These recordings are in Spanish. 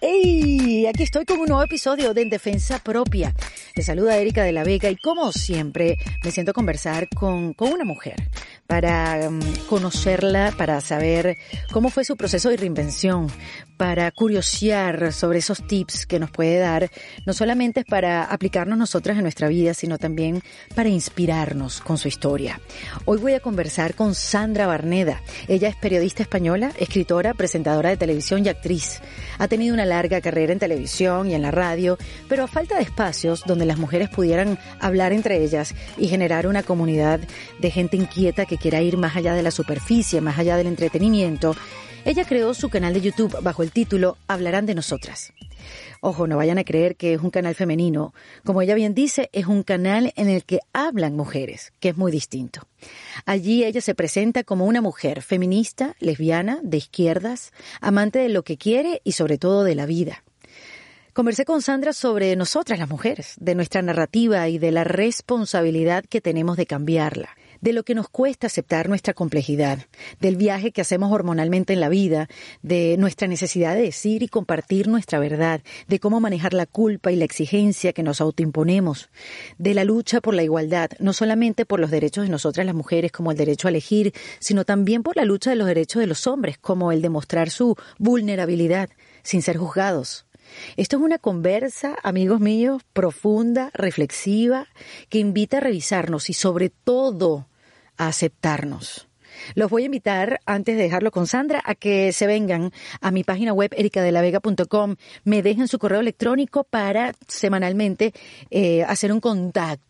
¡Hey! Aquí estoy con un nuevo episodio de En Defensa Propia. Le saluda Erika de la Vega y como siempre me siento a conversar con, con una mujer para um, conocerla, para saber cómo fue su proceso de reinvención, para curiosear sobre esos tips que nos puede dar, no solamente para aplicarnos nosotras en nuestra vida, sino también para inspirarnos con su historia. Hoy voy a conversar con Sandra Barneda. Ella es periodista española, escritora, presentadora de televisión y actriz. Ha tenido una larga carrera en televisión y en la radio, pero a falta de espacios donde las mujeres pudieran hablar entre ellas y generar una comunidad de gente inquieta que quiera ir más allá de la superficie, más allá del entretenimiento, ella creó su canal de YouTube bajo el título Hablarán de nosotras. Ojo, no vayan a creer que es un canal femenino. Como ella bien dice, es un canal en el que hablan mujeres, que es muy distinto. Allí ella se presenta como una mujer feminista, lesbiana, de izquierdas, amante de lo que quiere y sobre todo de la vida. Conversé con Sandra sobre nosotras las mujeres, de nuestra narrativa y de la responsabilidad que tenemos de cambiarla de lo que nos cuesta aceptar nuestra complejidad, del viaje que hacemos hormonalmente en la vida, de nuestra necesidad de decir y compartir nuestra verdad, de cómo manejar la culpa y la exigencia que nos autoimponemos, de la lucha por la igualdad, no solamente por los derechos de nosotras las mujeres como el derecho a elegir, sino también por la lucha de los derechos de los hombres, como el de mostrar su vulnerabilidad sin ser juzgados. Esto es una conversa, amigos míos, profunda, reflexiva, que invita a revisarnos y sobre todo a aceptarnos. Los voy a invitar, antes de dejarlo con Sandra, a que se vengan a mi página web ericadelavega.com, me dejen su correo electrónico para semanalmente eh, hacer un contacto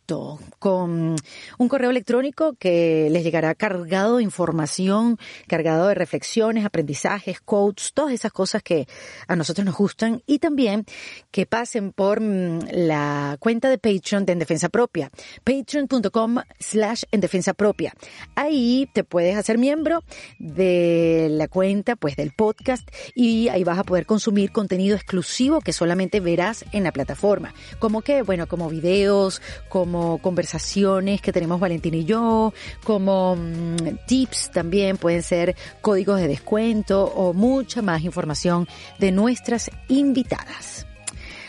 con un correo electrónico que les llegará cargado de información, cargado de reflexiones, aprendizajes, quotes, todas esas cosas que a nosotros nos gustan y también que pasen por mm, la cuenta de Patreon de En Defensa Propia, patreon.com slash en defensa propia. Ahí te puedes hacer miembro de la cuenta, pues del podcast y ahí vas a poder consumir contenido exclusivo que solamente verás en la plataforma. Como que, bueno, como videos, como conversaciones que tenemos Valentín y yo, como mm, tips también, pueden ser códigos de descuento o mucha más información de nuestras invitadas.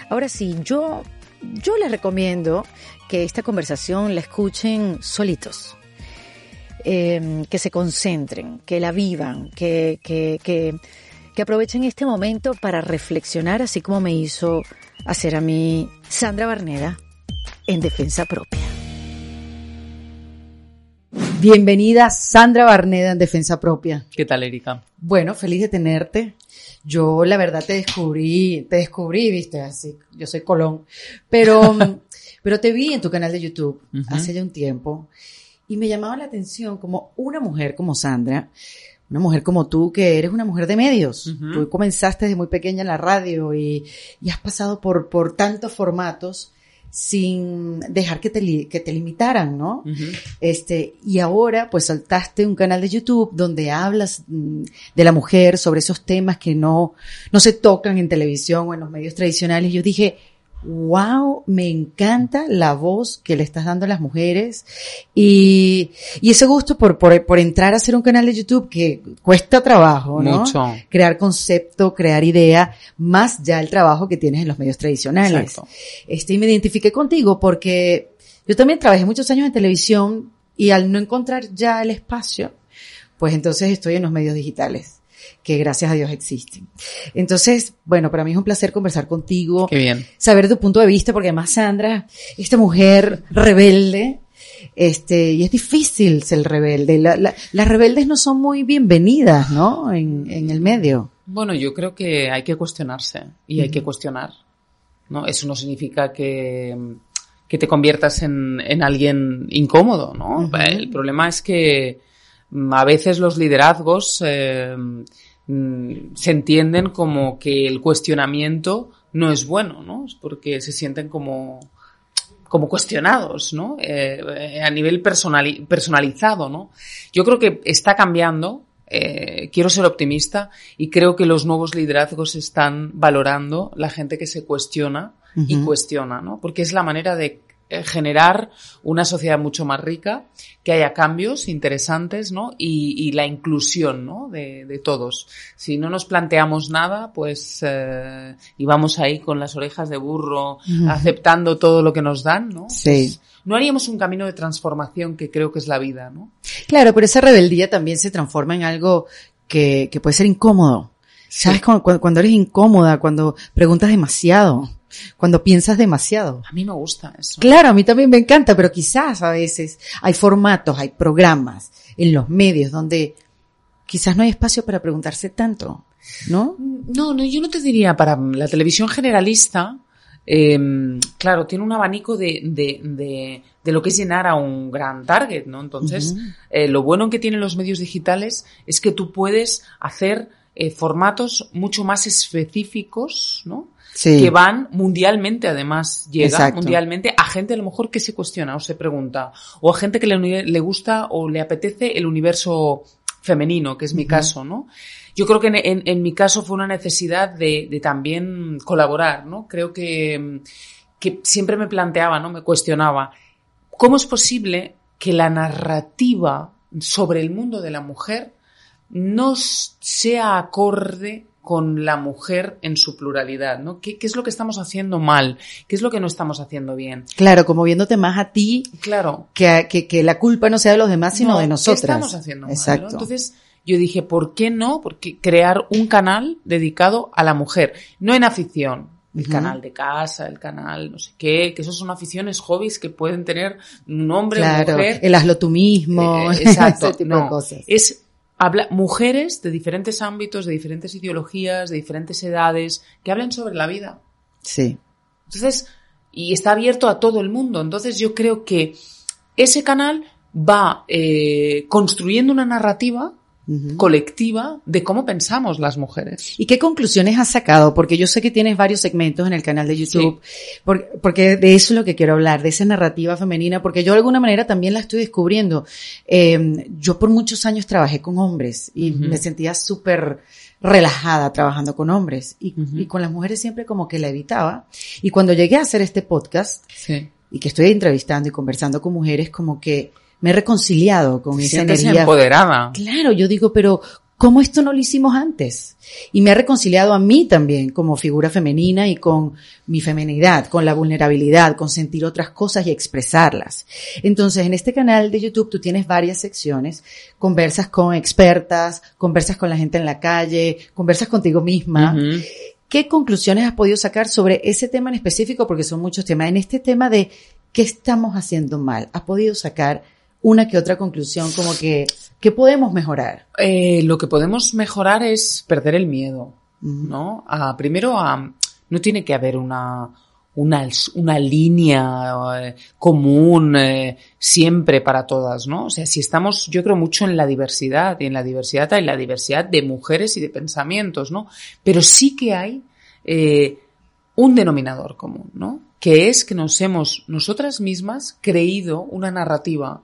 Ahora sí, yo, yo les recomiendo que esta conversación la escuchen solitos. Em, que se concentren, que la vivan, que, que, que aprovechen este momento para reflexionar, así como me hizo hacer a mí Sandra Barneda en defensa propia. Bienvenida Sandra Barneda en defensa propia. ¿Qué tal, Erika? Bueno, feliz de tenerte. Yo la verdad te descubrí, te descubrí, viste, así, yo soy Colón, pero, pero te vi en tu canal de YouTube hace ya un tiempo y me llamaba la atención como una mujer como Sandra, una mujer como tú que eres una mujer de medios. Tú comenzaste desde muy pequeña en la radio y, y has pasado por, por tantos formatos sin dejar que te, que te limitaran, ¿no? Este, y ahora pues saltaste un canal de YouTube donde hablas mm, de la mujer sobre esos temas que no, no se tocan en televisión o en los medios tradicionales. Yo dije, wow, me encanta la voz que le estás dando a las mujeres y, y ese gusto por, por, por, entrar a hacer un canal de YouTube que cuesta trabajo, ¿no? Mucho. Crear concepto, crear idea, más ya el trabajo que tienes en los medios tradicionales. Exacto. Este, y me identifiqué contigo porque yo también trabajé muchos años en televisión y al no encontrar ya el espacio, pues entonces estoy en los medios digitales que gracias a Dios existen. Entonces, bueno, para mí es un placer conversar contigo. Qué bien. Saber tu punto de vista, porque además Sandra, esta mujer rebelde, este, y es difícil ser rebelde. las rebeldes no son muy bienvenidas, ¿no? En, en, el medio. Bueno, yo creo que hay que cuestionarse y hay que cuestionar, ¿no? Eso no significa que, que te conviertas en, en alguien incómodo, ¿no? El problema es que a veces los liderazgos eh, mm, se entienden como que el cuestionamiento no es bueno, ¿no? Es porque se sienten como, como cuestionados, ¿no? Eh, a nivel personalizado, ¿no? Yo creo que está cambiando. Eh, quiero ser optimista y creo que los nuevos liderazgos están valorando la gente que se cuestiona y cuestiona, ¿no? Porque es la manera de generar una sociedad mucho más rica, que haya cambios interesantes, ¿no? Y, la inclusión, ¿no? De, todos. Si no nos planteamos nada, pues, eh, y vamos ahí con las orejas de burro, aceptando todo lo que nos dan, ¿no? Sí. Pues, no haríamos un camino de transformación que creo que es la vida, ¿no? Claro, pero esa rebeldía también se transforma en algo que, puede ser incómodo. ¿Sabes? cuando eres incómoda, cuando preguntas demasiado cuando piensas demasiado. A mí me gusta eso. Claro, a mí también me encanta, pero quizás a veces hay formatos, hay programas en los medios donde quizás no hay espacio para preguntarse tanto, ¿no? No, no, yo no te diría para la televisión generalista. Em, claro, tiene un abanico de, de, de, de, lo que es llenar a un gran target, ¿no? Entonces, eh, lo bueno que tienen los medios digitales es que tú puedes hacer eh, formatos mucho más específicos, ¿no? Que van mundialmente, además, llega mundialmente a gente a lo mejor que se cuestiona o se pregunta, o a gente que le, gusta o le apetece el universo femenino, que es mi caso, ¿no? Yo creo que en, mi caso fue una necesidad de, también colaborar, ¿no? Creo que, que siempre me planteaba, ¿no? Me cuestionaba, ¿cómo es posible que la narrativa sobre el mundo de la mujer no sea acorde con la mujer en su pluralidad, ¿no? ¿Qué, es lo que estamos haciendo mal? ¿Qué es lo que no estamos haciendo bien? Claro, como viéndote más a ti. Claro. Que, que, la culpa no sea de los demás, sino de nosotras. ¿qué estamos haciendo mal? Exacto. Entonces, yo dije, ¿por qué no? Porque crear un canal dedicado a la mujer, no en afición, el canal de casa, el canal no sé qué, que esos son aficiones, hobbies que pueden tener un hombre o mujer. el hazlo tú mismo. Eh, exacto. no, cosas. Es habla mujeres de diferentes ámbitos, de diferentes ideologías, de diferentes edades, que hablan sobre la vida. Sí. Entonces, y está abierto a todo el mundo. Entonces yo creo que ese canal va eh, construyendo una narrativa colectiva de cómo pensamos las mujeres. ¿Y qué conclusiones has sacado? Porque yo sé que tienes varios segmentos en el canal de YouTube, porque, de eso es lo que quiero hablar, de esa narrativa femenina, porque yo de alguna manera también la estoy descubriendo. Em, yo por muchos años trabajé con hombres y me sentía súper relajada trabajando con hombres y, y, con las mujeres siempre como que la evitaba. Y cuando llegué a hacer este podcast y que estoy entrevistando y conversando con mujeres, como que me he reconciliado con esa energía. empoderada. Claro, yo digo, pero ¿cómo esto no lo hicimos antes? Y me ha reconciliado a mí también como figura femenina y con mi femenidad, con la vulnerabilidad, con sentir otras cosas y expresarlas. Entonces, en este canal de YouTube tú tienes varias secciones, conversas con expertas, conversas con la gente en la calle, conversas contigo misma. ¿Qué conclusiones has podido sacar sobre ese tema en específico? Porque son muchos temas. En este tema de qué estamos haciendo mal, ¿has podido sacar una que otra conclusión, como que, ¿qué podemos mejorar? Eh, lo que podemos mejorar es perder el miedo, ¿no? primero, a, no tiene que haber una, una, una línea eh, común eh, siempre para todas, ¿no? O sea, si estamos, yo creo mucho en la diversidad, y en la diversidad hay la diversidad de mujeres y de pensamientos, ¿no? Pero sí que hay un denominador común, ¿no? Que es que nos hemos nosotras mismas creído una narrativa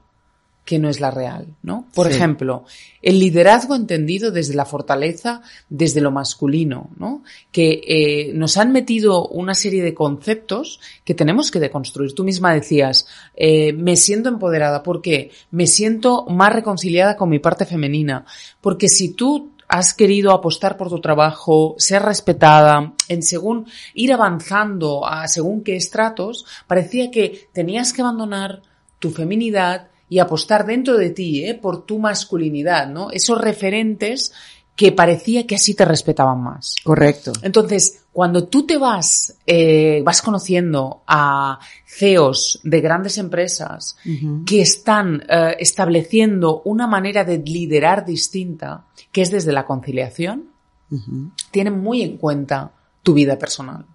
que no es la real, ¿no? Por ejemplo, el liderazgo entendido desde la fortaleza, desde lo masculino, ¿no? Que eh, nos han metido una serie de conceptos que tenemos que deconstruir. Tú misma decías, eh, me siento empoderada, ¿por qué? Me siento más reconciliada con mi parte femenina, porque si tú has querido apostar por tu trabajo, ser respetada, en según ir avanzando a según qué estratos, parecía que tenías que abandonar tu feminidad, y apostar dentro de ti ¿eh? por tu masculinidad, ¿no? Esos referentes que parecía que así te respetaban más. Correcto. Entonces, cuando tú te vas, eh, vas conociendo a CEOs de grandes empresas que están eh, estableciendo una manera de liderar distinta, que es desde la conciliación, tienen muy en cuenta tu vida personal.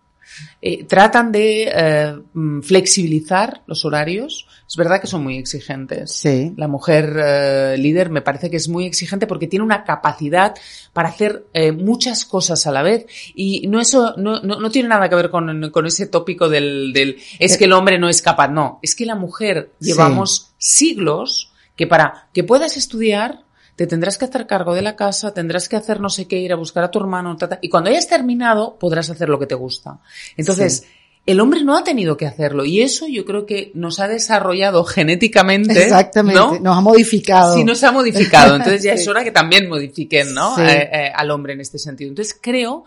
Eh, tratan de eh, mm, flexibilizar los horarios. Es verdad que son muy exigentes. Sí. La mujer eh, líder me parece que es muy exigente porque tiene una capacidad para hacer muchas cosas a la vez y no eso no, no, no tiene nada que ver con, con ese tópico del, del es que el hombre no es capaz. No, es que la mujer Sí. llevamos siglos que para que puedas estudiar te tendrás que hacer cargo de la casa, tendrás que hacer no sé qué, ir a buscar a tu hermano, y cuando hayas terminado podrás hacer lo que te gusta. Entonces, Sí. el hombre no ha tenido que hacerlo y eso yo creo que nos ha desarrollado genéticamente. Exactamente. ¿no? Nos ha modificado. Sí, nos ha modificado. Entonces ya Sí. es hora que también modifiquen, ¿no? Sí. Eh, eh, al hombre en este sentido. Entonces creo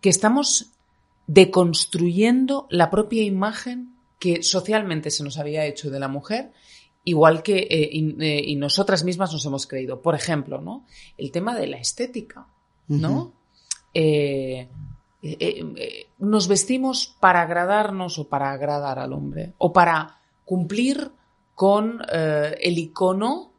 que estamos deconstruyendo la propia imagen que socialmente se nos había hecho de la mujer, igual que eh, y, eh, y nosotras mismas nos hemos creído. Por ejemplo, ¿no? El tema de la estética, ¿no? Eh, nos vestimos para agradarnos o para agradar al hombre o para cumplir con el icono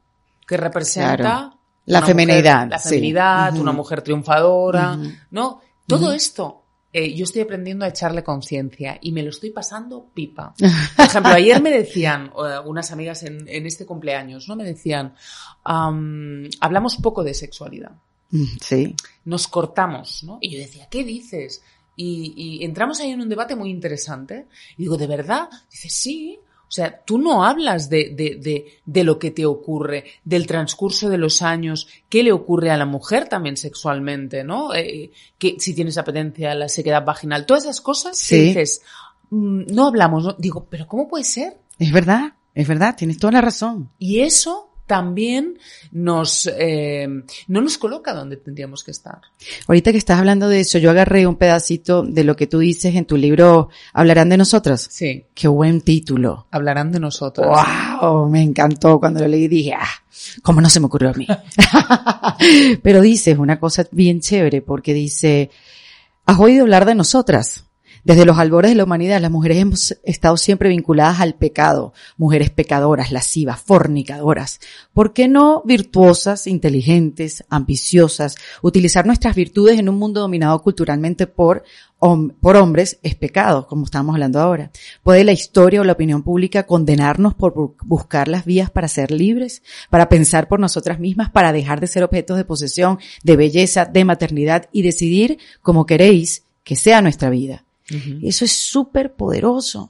que representa Claro. La feminidad, mujer- la sí. feminidad, una mujer triunfadora. ¿no? Todo esto eh, yo estoy aprendiendo a echarle conciencia y me lo estoy pasando pipa. Por ejemplo, ayer me decían unas amigas en, en este cumpleaños, ¿no? Me decían, am, hablamos poco de sexualidad Mm, Sí. nos cortamos, ¿no? Y yo decía, ¿qué dices? Y, y entramos ahí en un debate muy interesante. Y digo, ¿de verdad? Dice, sí. O sea, tú no hablas de, de, de, de lo que te ocurre, del transcurso de los años, qué le ocurre a la mujer también sexualmente, ¿no? Eh, que si tienes apetencia, la sequedad vaginal, todas esas cosas que dices, mm, no hablamos, ¿no? Digo, ¿pero cómo puede ser? Es verdad, es verdad, tienes toda la razón. Y eso también nos, eh, no nos coloca donde tendríamos que estar. Ahorita que estás hablando de eso, yo agarré un pedacito de lo que tú dices en tu libro Hablarán de nosotras. Sí, Qué buen título. hablarán de nosotros. ¡Wow! Me encantó cuando lo leí dije, ah, ¿cómo no se me ocurrió a mí? Pero dices una cosa bien chévere porque dice, has oído hablar de nosotras. Desde los albores de la humanidad, las mujeres hemos estado siempre vinculadas al pecado. Mujeres pecadoras, lascivas, fornicadoras. ¿Por qué no virtuosas, inteligentes, ambiciosas? Utilizar nuestras virtudes en un mundo dominado culturalmente por, hom- por hombres es pecado, como estamos hablando ahora. ¿Puede la historia o la opinión pública condenarnos por bu- buscar las vías para ser libres? Para pensar por nosotras mismas, para dejar de ser objetos de posesión, de belleza, de maternidad y decidir como queréis que sea nuestra vida? Eso es súper poderoso,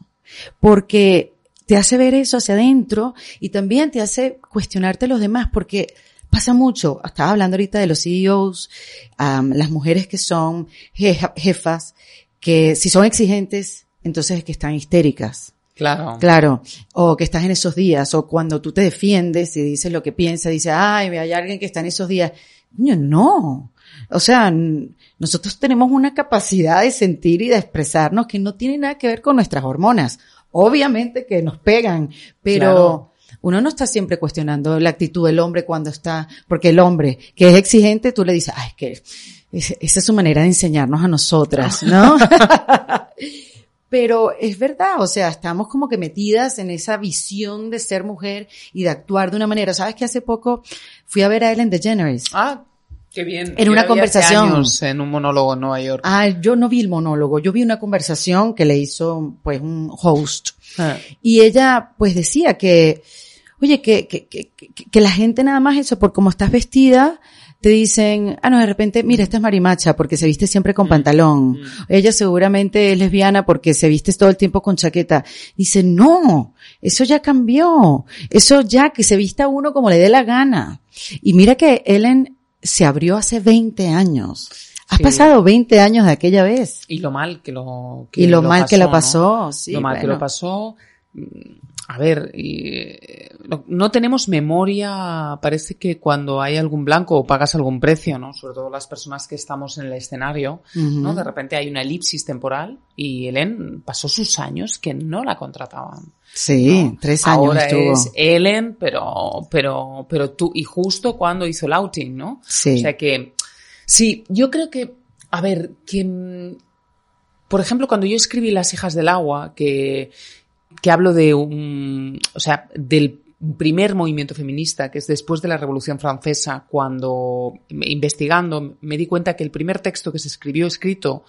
porque te hace ver eso hacia adentro y también te hace cuestionarte a los demás, porque pasa mucho. Estaba hablando ahorita de los CEOs, las mujeres que son jefa- jefas, que si son exigentes, entonces es que están histéricas. Claro. Claro, o que estás en esos días, o cuando tú te defiendes y dices lo que piensas, dices, ay, hay alguien que está en esos días. Coño, no. O sea, nosotros tenemos una capacidad de sentir y de expresarnos que no tiene nada que ver con nuestras hormonas. Obviamente que nos pegan, pero Claro. uno no está siempre cuestionando la actitud del hombre cuando está, porque el hombre que es exigente, tú le dices, ay, es que es- esa es su manera de enseñarnos a nosotras, ¿no? Pero es verdad, o sea, estamos como que metidas en esa visión de ser mujer y de actuar de una manera. ¿Sabes que hace poco fui a ver a Ellen DeGeneres? Ah, qué bien. En Yo una conversación. años en un monólogo en Nueva York. Ah, yo no vi el monólogo, yo vi una conversación que le hizo pues un host Ah. y ella pues decía que, oye, que, que, que, que, la gente nada más eso, por cómo estás vestida, te dicen, ah, no, de repente, mira, esta es marimacha porque se viste siempre con pantalón. Ella seguramente es lesbiana porque se viste todo el tiempo con chaqueta. Dice, no, eso ya cambió. Eso ya que se vista uno como le dé la gana. Y mira que Ellen se abrió hace 20 años. Ha Sí. pasado 20 años de aquella vez. Y lo mal que lo Y lo mal que la ¿no? pasó, sí, lo mal que lo pasó. A ver, eh, no, tenemos memoria, parece que cuando hay algún blanco o pagas algún precio, ¿no? Sobre todo las personas que estamos en el escenario, ¿no? De repente hay una elipsis temporal y Ellen pasó sus años que no la contrataban. Sí, ¿no? tres años Ahora estuvo. es Ellen, pero, pero, pero tú, y justo cuando hizo el outing, ¿no? Sí. O sea que, sí, yo creo que, a ver, que, por ejemplo, cuando yo escribí Las hijas del agua, que, que hablo de un, o sea, del primer movimiento feminista, que es después de la Revolución Francesa, cuando investigando me di cuenta que el primer texto que se escribió escrito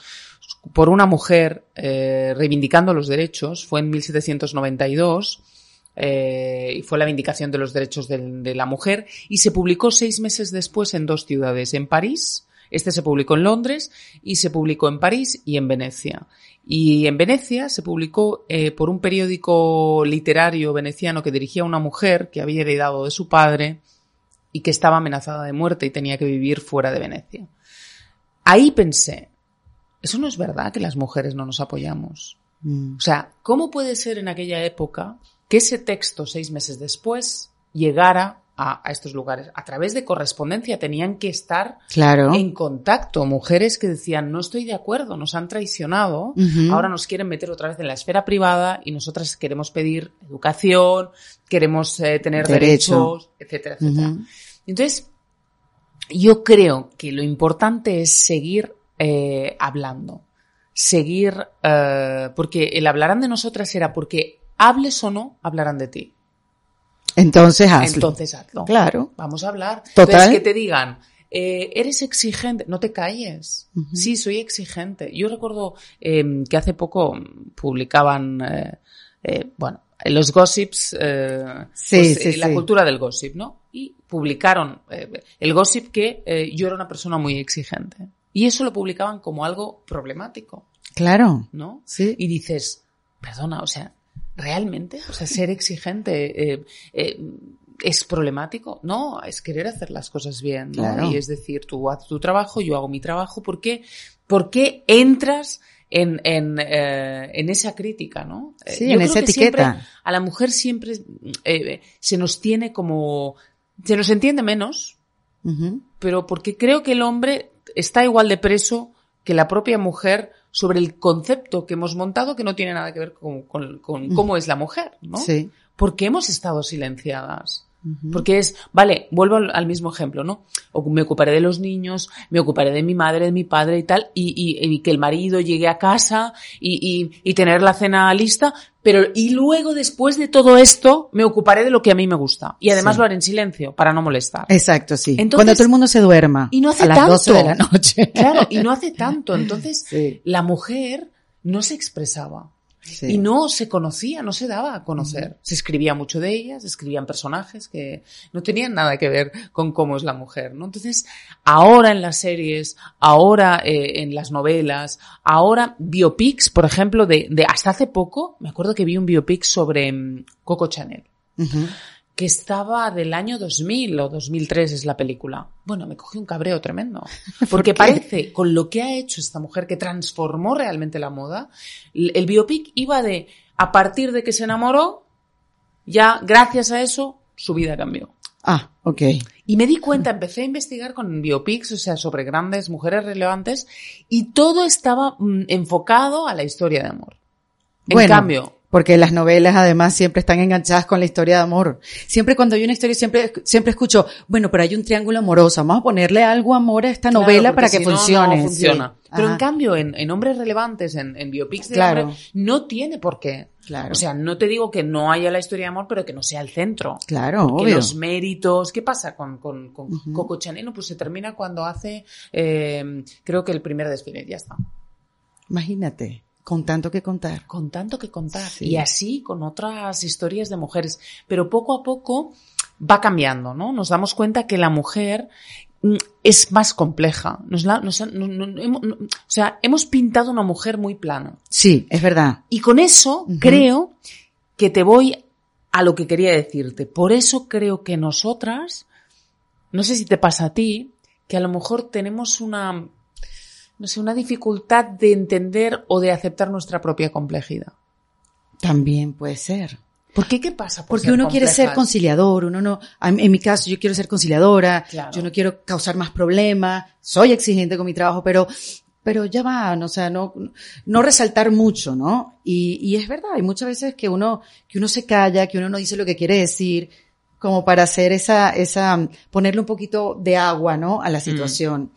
por una mujer eh, reivindicando los derechos fue en 1792 eh, y fue la vindicación de los derechos de, de, la mujer y se publicó seis meses después en dos ciudades, en París, este se publicó en Londres y se publicó en París y en Venecia. Y en Venecia se publicó eh, por un periódico literario veneciano que dirigía una mujer que había heredado de su padre y que estaba amenazada de muerte y tenía que vivir fuera de Venecia. Ahí pensé, eso no es verdad que las mujeres no nos apoyamos. Mm. O sea, ¿cómo puede ser en aquella época que ese texto seis meses después llegara a, estos lugares. A través de correspondencia tenían que estar claro. en contacto. Mujeres que decían, no estoy de acuerdo, nos han traicionado, ahora nos quieren meter otra vez en la esfera privada y nosotras queremos pedir educación, queremos eh, tener derechos, etcétera, etcétera. Entonces, yo creo que lo importante es seguir eh, hablando, seguir, eh, porque el hablarán de nosotras era porque hables o no, hablarán de ti. Entonces hazlo. Entonces hazlo. Claro. Vamos a hablar. Total. Entonces, que te digan, eh, eres exigente, no te calles. Sí, soy exigente. Yo recuerdo eh, que hace poco publicaban, eh, eh bueno, los gossips, eh, sí, pues, sí, la sí. cultura del gossip, ¿no? Y publicaron eh, el gossip que yo era una persona muy exigente. Y eso lo publicaban como algo problemático. Claro. ¿No? Sí. Y dices, perdona, o sea, ¿Realmente? O sea, ser exigente eh, eh, es problemático. No, es querer hacer las cosas bien. ¿no? Claro. Y es decir, tú haces tu trabajo, yo hago mi trabajo. ¿Por qué, ¿Por qué entras en, en, eh, en esa crítica, ¿no? Sí, yo en creo esa que etiqueta. siempre a la mujer siempre eh, se nos tiene como... Se nos entiende menos, pero porque creo que el hombre está igual de preso que la propia mujer sobre el concepto que hemos montado que no tiene nada que ver con, con- con cómo es la mujer, ¿no? Sí. Porque hemos estado silenciadas. Porque es, vale, vuelvo al, al mismo ejemplo, ¿no? O me ocuparé de los niños, me ocuparé de mi madre, de mi padre y tal, y, y- y que el marido llegue a casa y, y- y tener la cena lista, pero y luego después de todo esto me ocuparé de lo que a mí me gusta. Y además Sí. lo haré en silencio, para no molestar. Exacto, sí. Entonces- Cuando todo el mundo se duerma. Y no hace a las tanto. 12 de la noche. Claro, y no hace tanto. Entonces, Sí. la mujer no se expresaba. Sí. Y no se conocía, no se daba a conocer. Se escribía mucho de ellas, se escribían personajes que no tenían nada que ver con cómo es la mujer, ¿no? Entonces, ahora en las series, ahora eh, en las novelas, ahora biopics, por ejemplo, de, de hasta hace poco, me acuerdo que vi un biopic sobre mm, Coco Chanel. Que estaba del año 2000 o 2003 es la película. Bueno, me cogió un cabreo tremendo. Porque qué? parece, con lo que ha hecho esta mujer que transformó realmente la moda, el el biopic iba de, a partir de que se enamoró, ya gracias a eso, su vida cambió. Ah, ok. Y me di cuenta, empecé a investigar con biopics, o sea, sobre grandes mujeres relevantes, y todo estaba mm, enfocado a la historia de amor. En Bueno, cambio, Porque las novelas además siempre están enganchadas con la historia de amor. Siempre cuando hay una historia, siempre, siempre escucho, bueno, pero hay un triángulo amoroso, vamos a ponerle algo amor a esta Claro, novela para que si no, no funcione. funciona. Sí. Pero Ajá. en cambio, en, en hombres relevantes, en, en biopics de Claro. hombres, no tiene por qué. Claro. O sea, no te digo que no haya la historia de amor, pero que no sea el centro. Claro, Que obvio. los méritos, ¿qué pasa con, con, con Coco Chanel? No, Pues se termina cuando hace, eh, creo que el primer desfile, ya está. Imagínate, con tanto que contar. Con tanto que contar. Sí. Y así con otras historias de mujeres. Pero poco a poco va cambiando, ¿no? Nos damos cuenta que la mujer mm, es más compleja. Nos la- nos no- no- hemos- no- o sea, hemos pintado una mujer muy plana. Sí, es verdad. Y con eso creo que te voy a lo que quería decirte. Por eso creo que nosotras, no sé si te pasa a ti, que a lo mejor tenemos una, no sé, una dificultad de entender o de aceptar nuestra propia complejidad. También puede ser. ¿Por qué? ¿Qué pasa? por Porque uno quiere ser conciliador, uno no, en mi caso yo quiero ser conciliadora, Claro. yo no quiero causar más problemas, soy exigente con mi trabajo, pero, pero ya va, no, o sea, no, no resaltar mucho, ¿no? Y, y es verdad, hay muchas veces que uno, que uno se calla, que uno no dice lo que quiere decir, como para hacer esa, esa, ponerle un poquito de agua, ¿no? A la situación.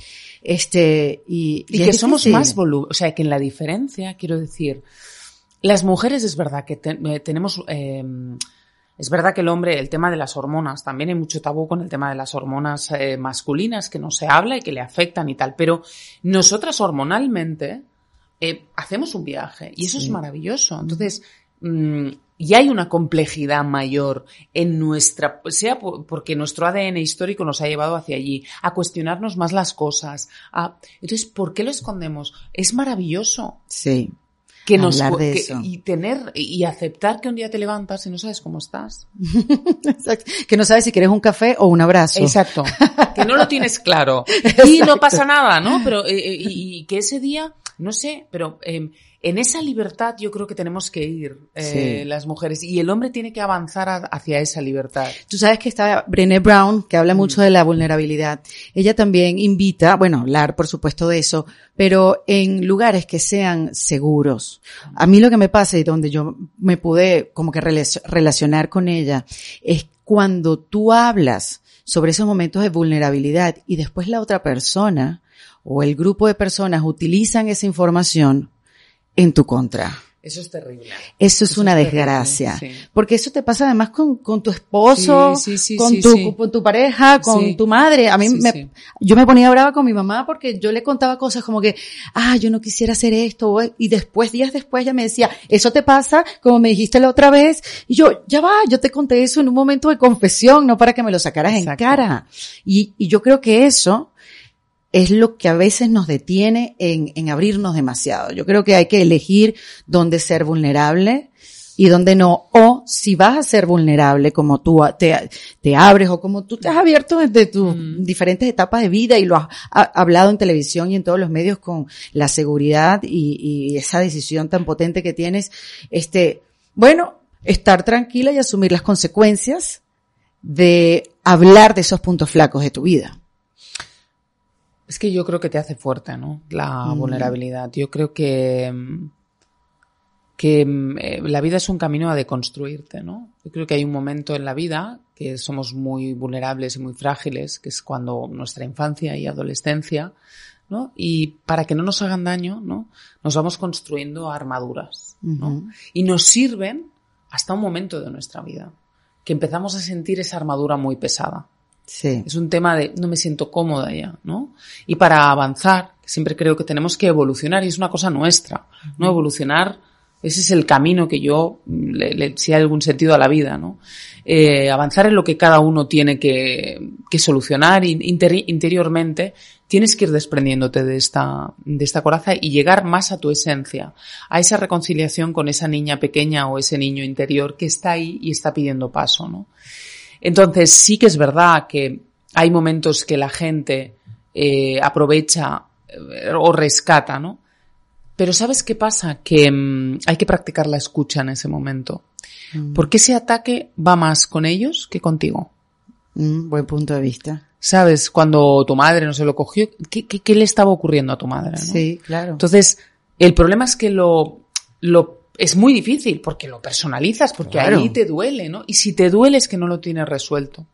Este, y, Y, que somos más volumen. O sea, que en la diferencia, quiero decir, las mujeres es verdad que te- eh, tenemos, eh, Es verdad que el hombre, el tema de las hormonas, también hay mucho tabú con el tema de las hormonas eh, masculinas que no se habla y que le afectan y tal, pero nosotras hormonalmente eh, hacemos un viaje y eso es maravilloso. Entonces, mm, y hay una complejidad mayor en nuestra, sea porque nuestro ADN histórico nos ha llevado hacia allí, a cuestionarnos más las cosas. A, entonces, ¿por qué lo escondemos? Es maravilloso. Sí. Que nos, y tener y aceptar que un día te levantas y no sabes cómo estás. Que no sabes si quieres un café o un abrazo. Exacto. Que no lo tienes claro. Y no pasa nada, ¿no? Pero, eh, eh, y, que ese día, no sé, pero eh, en esa libertad yo creo que tenemos que ir eh, las mujeres y el hombre tiene que avanzar hacia esa libertad. Tú sabes que está Brené Brown, que habla mm. mucho de la vulnerabilidad. Ella también invita, bueno, hablar por supuesto de eso, pero en lugares que sean seguros. A mí lo que me pasa y donde yo me pude como que relacionar con ella es cuando tú hablas sobre esos momentos de vulnerabilidad y después la otra persona o el grupo de personas utilizan esa información en tu contra. Eso es terrible. Eso es una desgracia. Porque eso te pasa además con, con tu esposo, con, tu, con tu pareja, con tu madre. A mí me, yo me ponía brava con mi mamá porque yo le contaba cosas como que, ah, yo no quisiera hacer esto. Y después, días después, ella me decía, eso te pasa como me dijiste la otra vez. Y yo, ya va, yo te conté eso en un momento de confesión, no para que me lo sacaras en cara. Y, y yo creo que eso, es lo que a veces nos detiene en, en abrirnos demasiado. Yo creo que hay que elegir dónde ser vulnerable y dónde no. O si vas a ser vulnerable, como tú te, te abres o como tú te has abierto desde tus mm. diferentes etapas de vida y lo has hablado en televisión y en todos los medios con la seguridad y, y esa decisión tan potente que tienes, este, bueno, estar tranquila y asumir las consecuencias de hablar de esos puntos flacos de tu vida. Es que yo creo que te hace fuerte, ¿no? La mm. vulnerabilidad. Yo creo que, mm, que mm, eh, la vida es un camino a deconstruirte, ¿no? Yo creo que hay un momento en la vida que somos muy vulnerables y muy frágiles, que es cuando nuestra infancia y adolescencia, ¿no? Y para que no nos hagan daño, ¿no? Nos vamos construyendo armaduras, ¿no? Y nos sirven hasta un momento de nuestra vida, que empezamos a sentir esa armadura muy pesada. Sí. Es un tema de no me siento cómoda ya, ¿no? Y para avanzar, siempre creo que tenemos que evolucionar y es una cosa nuestra, ¿no? Evolucionar, ese es el camino que yo, le, si hay algún sentido a la vida, ¿no? Eh, avanzar en lo que cada uno tiene que, que solucionar interiormente, tienes que ir desprendiéndote de esta, de esta coraza y llegar más a tu esencia, a esa reconciliación con esa niña pequeña o ese niño interior que está ahí y está pidiendo paso, ¿no? Entonces sí que es verdad que hay momentos que la gente eh, aprovecha eh, o rescata, ¿no? Pero ¿sabes qué pasa? Que mm, hay que practicar la escucha en ese momento. Mm. Porque ese ataque va más con ellos que contigo. Mm, buen punto de vista. ¿Sabes? Cuando tu madre no se lo cogió, ¿qué, qué, le estaba ocurriendo a tu madre? Sí, claro. Entonces, el problema es que lo, lo es muy difícil porque lo personalizas, porque ahí te duele, ¿no? Y si te duele es que no lo tienes resuelto.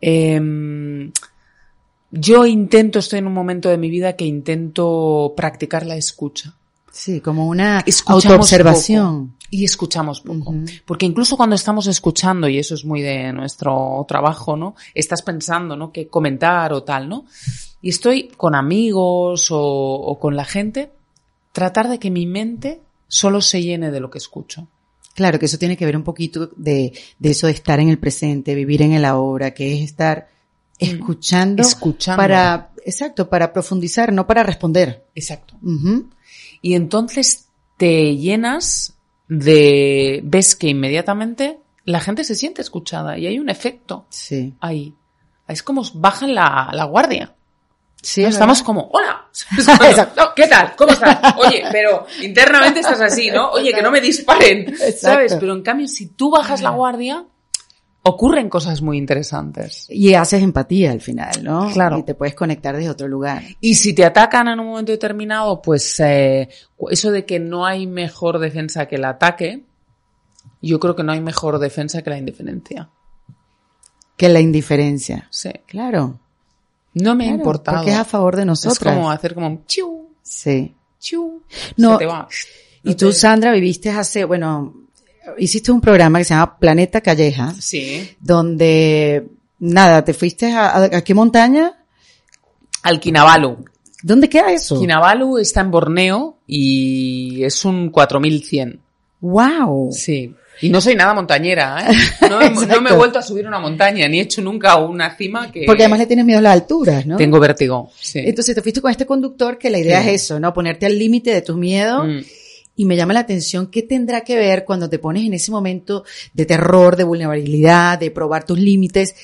Em, yo intento, estoy en un momento de mi vida que intento practicar la escucha. Sí, como una autoobservación. y escuchamos poco. Porque incluso cuando estamos escuchando, y eso es muy de nuestro trabajo, ¿no? Estás pensando, ¿no? Que comentar o tal, ¿no? Y estoy con amigos o, o con la gente, tratar de que mi mente solo se llene de lo que escucho. Claro, que eso tiene que ver un poquito de, de eso de estar en el presente, vivir en el ahora, que es estar mm. escuchando, escuchando. para, exacto, para profundizar, no para responder. Exacto. Y entonces te llenas de, ves que inmediatamente la gente se siente escuchada y hay un efecto sí. ahí. Es como bajan la, la guardia. Sí, estamos como, hola, ¿qué tal? ¿Cómo estás? Oye, pero internamente estás así, ¿no? Oye, que no me disparen, ¿sabes? Pero en cambio, si tú bajas la guardia, ocurren cosas muy interesantes. Y haces empatía al final, ¿no? Claro. Y te puedes conectar desde otro lugar. Y si te atacan en un momento determinado, pues eh, eso de que no hay mejor defensa que el ataque, yo creo que no hay mejor defensa que la indiferencia. Que la indiferencia. Sí. Claro. No me ha importado. Porque es a favor de nosotros. Es como hacer como un chiu. Sí. Chiu. No. te va. y tú, Sandra, viviste hace, bueno, hiciste un programa que se llama Planeta Calleja, Sí. donde, nada, te fuiste a, a, ¿a qué montaña? Al Kinabalu. ¿Dónde queda eso? Kinabalu está en Borneo y es un 4100. Wow. Sí. Y no soy nada montañera, ¿eh? No, me he vuelto a subir una montaña, ni he hecho nunca una cima que... Porque además le tienes miedo a las alturas, ¿no? Tengo vértigo. Sí. Entonces te fuiste con este conductor que la idea Sí. es eso, ¿no? Ponerte al límite de tus miedos. Mm. Y me llama la atención qué tendrá que ver cuando te pones en ese momento de terror, de vulnerabilidad, de probar tus límites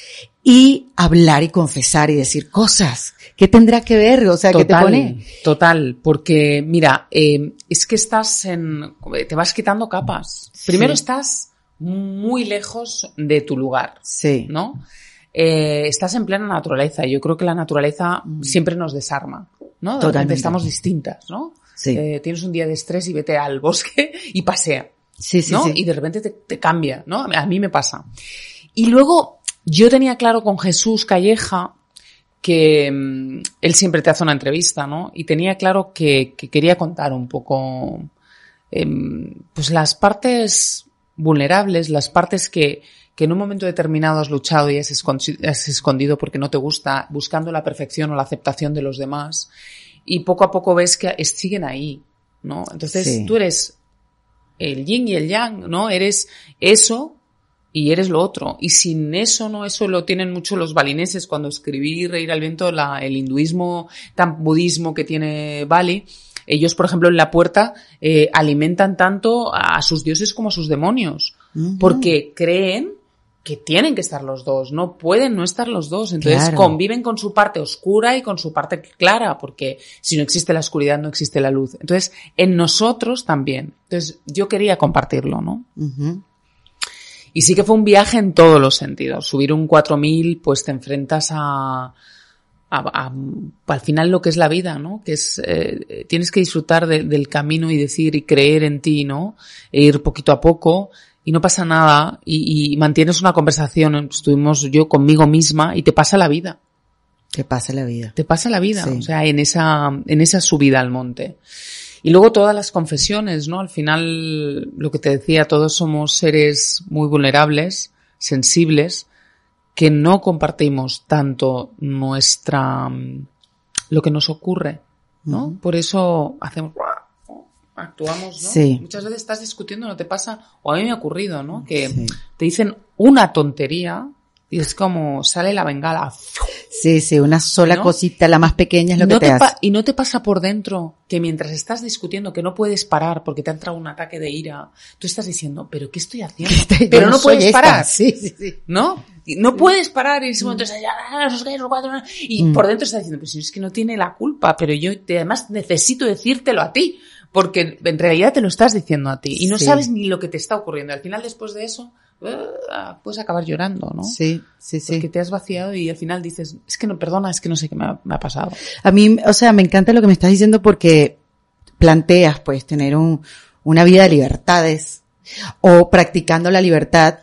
y hablar y confesar y decir cosas. ¿Qué tendrá que ver? O sea, ¿qué te Total, pone? total, porque mira, eh, es que estás en, te vas quitando capas. Sí. Primero estás muy lejos de tu lugar, Sí. ¿no? Eh, estás en plena naturaleza y yo creo que la naturaleza siempre nos desarma, ¿no? De Totalmente. estamos distintas, ¿no? Sí. Eh, tienes un día de estrés y vete al bosque y pasea. Sí, sí, ¿no? sí. Y de repente te, te cambia, ¿no? A mí me pasa. Y luego yo tenía claro con Jesús Calleja que mm, él siempre te hace una entrevista, ¿no? Y tenía claro que, que quería contar un poco, em, pues las partes vulnerables, las partes que, que en un momento determinado has luchado y has, escondi- has escondido porque no te gusta, buscando la perfección o la aceptación de los demás. Y poco a poco ves que siguen ahí, ¿no? Entonces Sí. tú eres el yin y el yang, ¿no? Eres eso y eres lo otro. Y sin eso, ¿no? Eso lo tienen mucho los balineses cuando escribí Reír al viento, la, el hinduismo, tan budismo que tiene Bali. Ellos, por ejemplo, en la puerta eh, alimentan tanto a sus dioses como a sus demonios, porque creen que tienen que estar los dos, no pueden no estar los dos. Entonces Claro. conviven con su parte oscura y con su parte clara, porque si no existe la oscuridad, no existe la luz. Entonces, en nosotros también. Entonces, yo quería compartirlo, ¿no? Y sí que fue un viaje en todos los sentidos. Subir un 4000, pues te enfrentas a, a- a- al final lo que es la vida, ¿no? Que es, eh, tienes que disfrutar de- del camino y decir y creer en ti, ¿no? E ir poquito a poco y no pasa nada y, y mantienes una conversación, estuvimos yo conmigo misma y te pasa la vida, Que pase la vida. te pasa la vida, Sí. o sea, en esa, en esa subida al monte. Y luego todas las confesiones, ¿no? Al final, lo que te decía, todos somos seres muy vulnerables, sensibles, que no compartimos tanto nuestra, mm, lo que nos ocurre, ¿no? Por eso hacemos, actuamos, ¿no? Sí. Muchas veces estás discutiendo, no te pasa, o a mí me ha ocurrido, ¿no? Que Sí. te dicen una tontería y es como sale la bengala. Sí, sí, una sola ¿No? cosita, la más pequeña es lo no que te, hace. y no te pasa por dentro que mientras estás discutiendo que no puedes parar porque te ha entrado un ataque de ira, tú estás diciendo, pero ¿qué estoy haciendo? Pero no, puedes esta. parar. Sí, sí, sí. ¿No? No puedes parar y en ese momento estás ah, y Mm. por dentro estás diciendo, pues es que no tiene la culpa, pero yo te- además necesito decírtelo a ti, porque en realidad te lo estás diciendo a ti y no Sí. sabes ni lo que te está ocurriendo. Al final después de eso, puedes acabar llorando, ¿no? Sí, sí, sí. Porque te has vaciado y al final dices, es que no, perdona, es que no sé qué me ha, me ha pasado. A mí, o sea, me encanta lo que me estás diciendo porque planteas, pues, tener un, una vida de libertades o practicando la libertad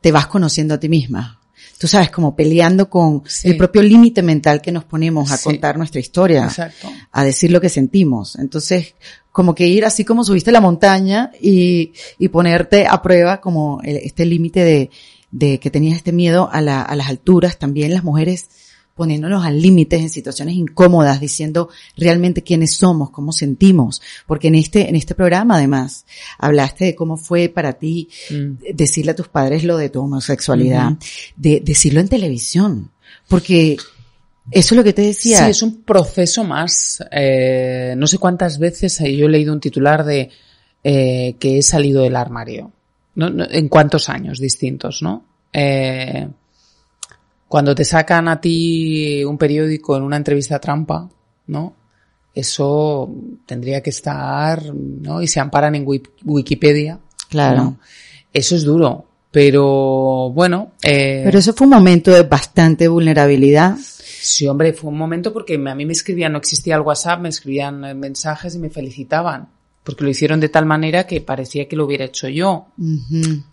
te vas conociendo a ti misma. Tú sabes, como peleando con Sí. el propio límite mental que nos ponemos a Sí. contar nuestra historia, Exacto. a decir lo que sentimos. Entonces, como que ir así como subiste la montaña y, y ponerte a prueba como el- este límite de, de que tenías este miedo a, la- a las alturas, también las mujeres poniéndonos al límite en situaciones incómodas, diciendo realmente quiénes somos, cómo sentimos, porque en este, en este programa además hablaste de cómo fue para ti Mm. decirle a tus padres lo de tu homosexualidad, de decirlo en televisión, porque eso es lo que te decía. Sí, es un proceso más. Eh, no sé cuántas veces eh, yo he leído un titular de eh, que he salido del armario. en cuántos años distintos, ¿no? Eh, cuando te sacan a ti un periódico en una entrevista trampa, ¿no? Eso tendría que estar, ¿no? Y se amparan en Wik- Wikipedia. Claro. ¿no? Eso es duro. Pero bueno. eh, Pero eso fue un momento de bastante vulnerabilidad. Sí, hombre, fue un momento porque a mí me escribían, no existía el WhatsApp, me escribían eh, mensajes y me felicitaban. Porque lo hicieron de tal manera que parecía que lo hubiera hecho yo.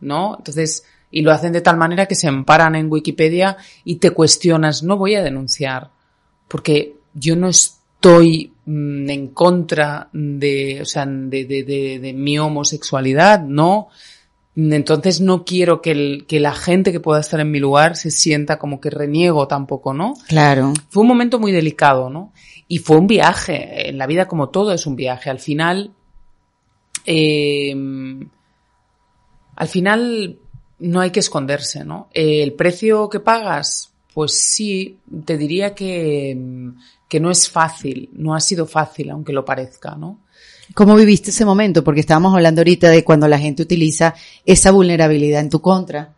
¿no? Entonces, y lo hacen de tal manera que se amparan en Wikipedia y te cuestionas, no voy a denunciar, porque yo no estoy mm, en contra de, o sea, de, de, de, de mi homosexualidad, no, Entonces no quiero que, el, que la gente que pueda estar en mi lugar se sienta como que reniego tampoco, ¿no? Claro. Fue un momento muy delicado, ¿no? Y fue un viaje. En la vida como todo es un viaje. Al final, eh, al final no hay que esconderse, ¿no? el precio que pagas, pues sí, te diría que, que no es fácil, no ha sido fácil, aunque lo parezca, ¿no? ¿Cómo viviste ese momento? Porque estábamos hablando ahorita de cuando la gente utiliza esa vulnerabilidad en tu contra.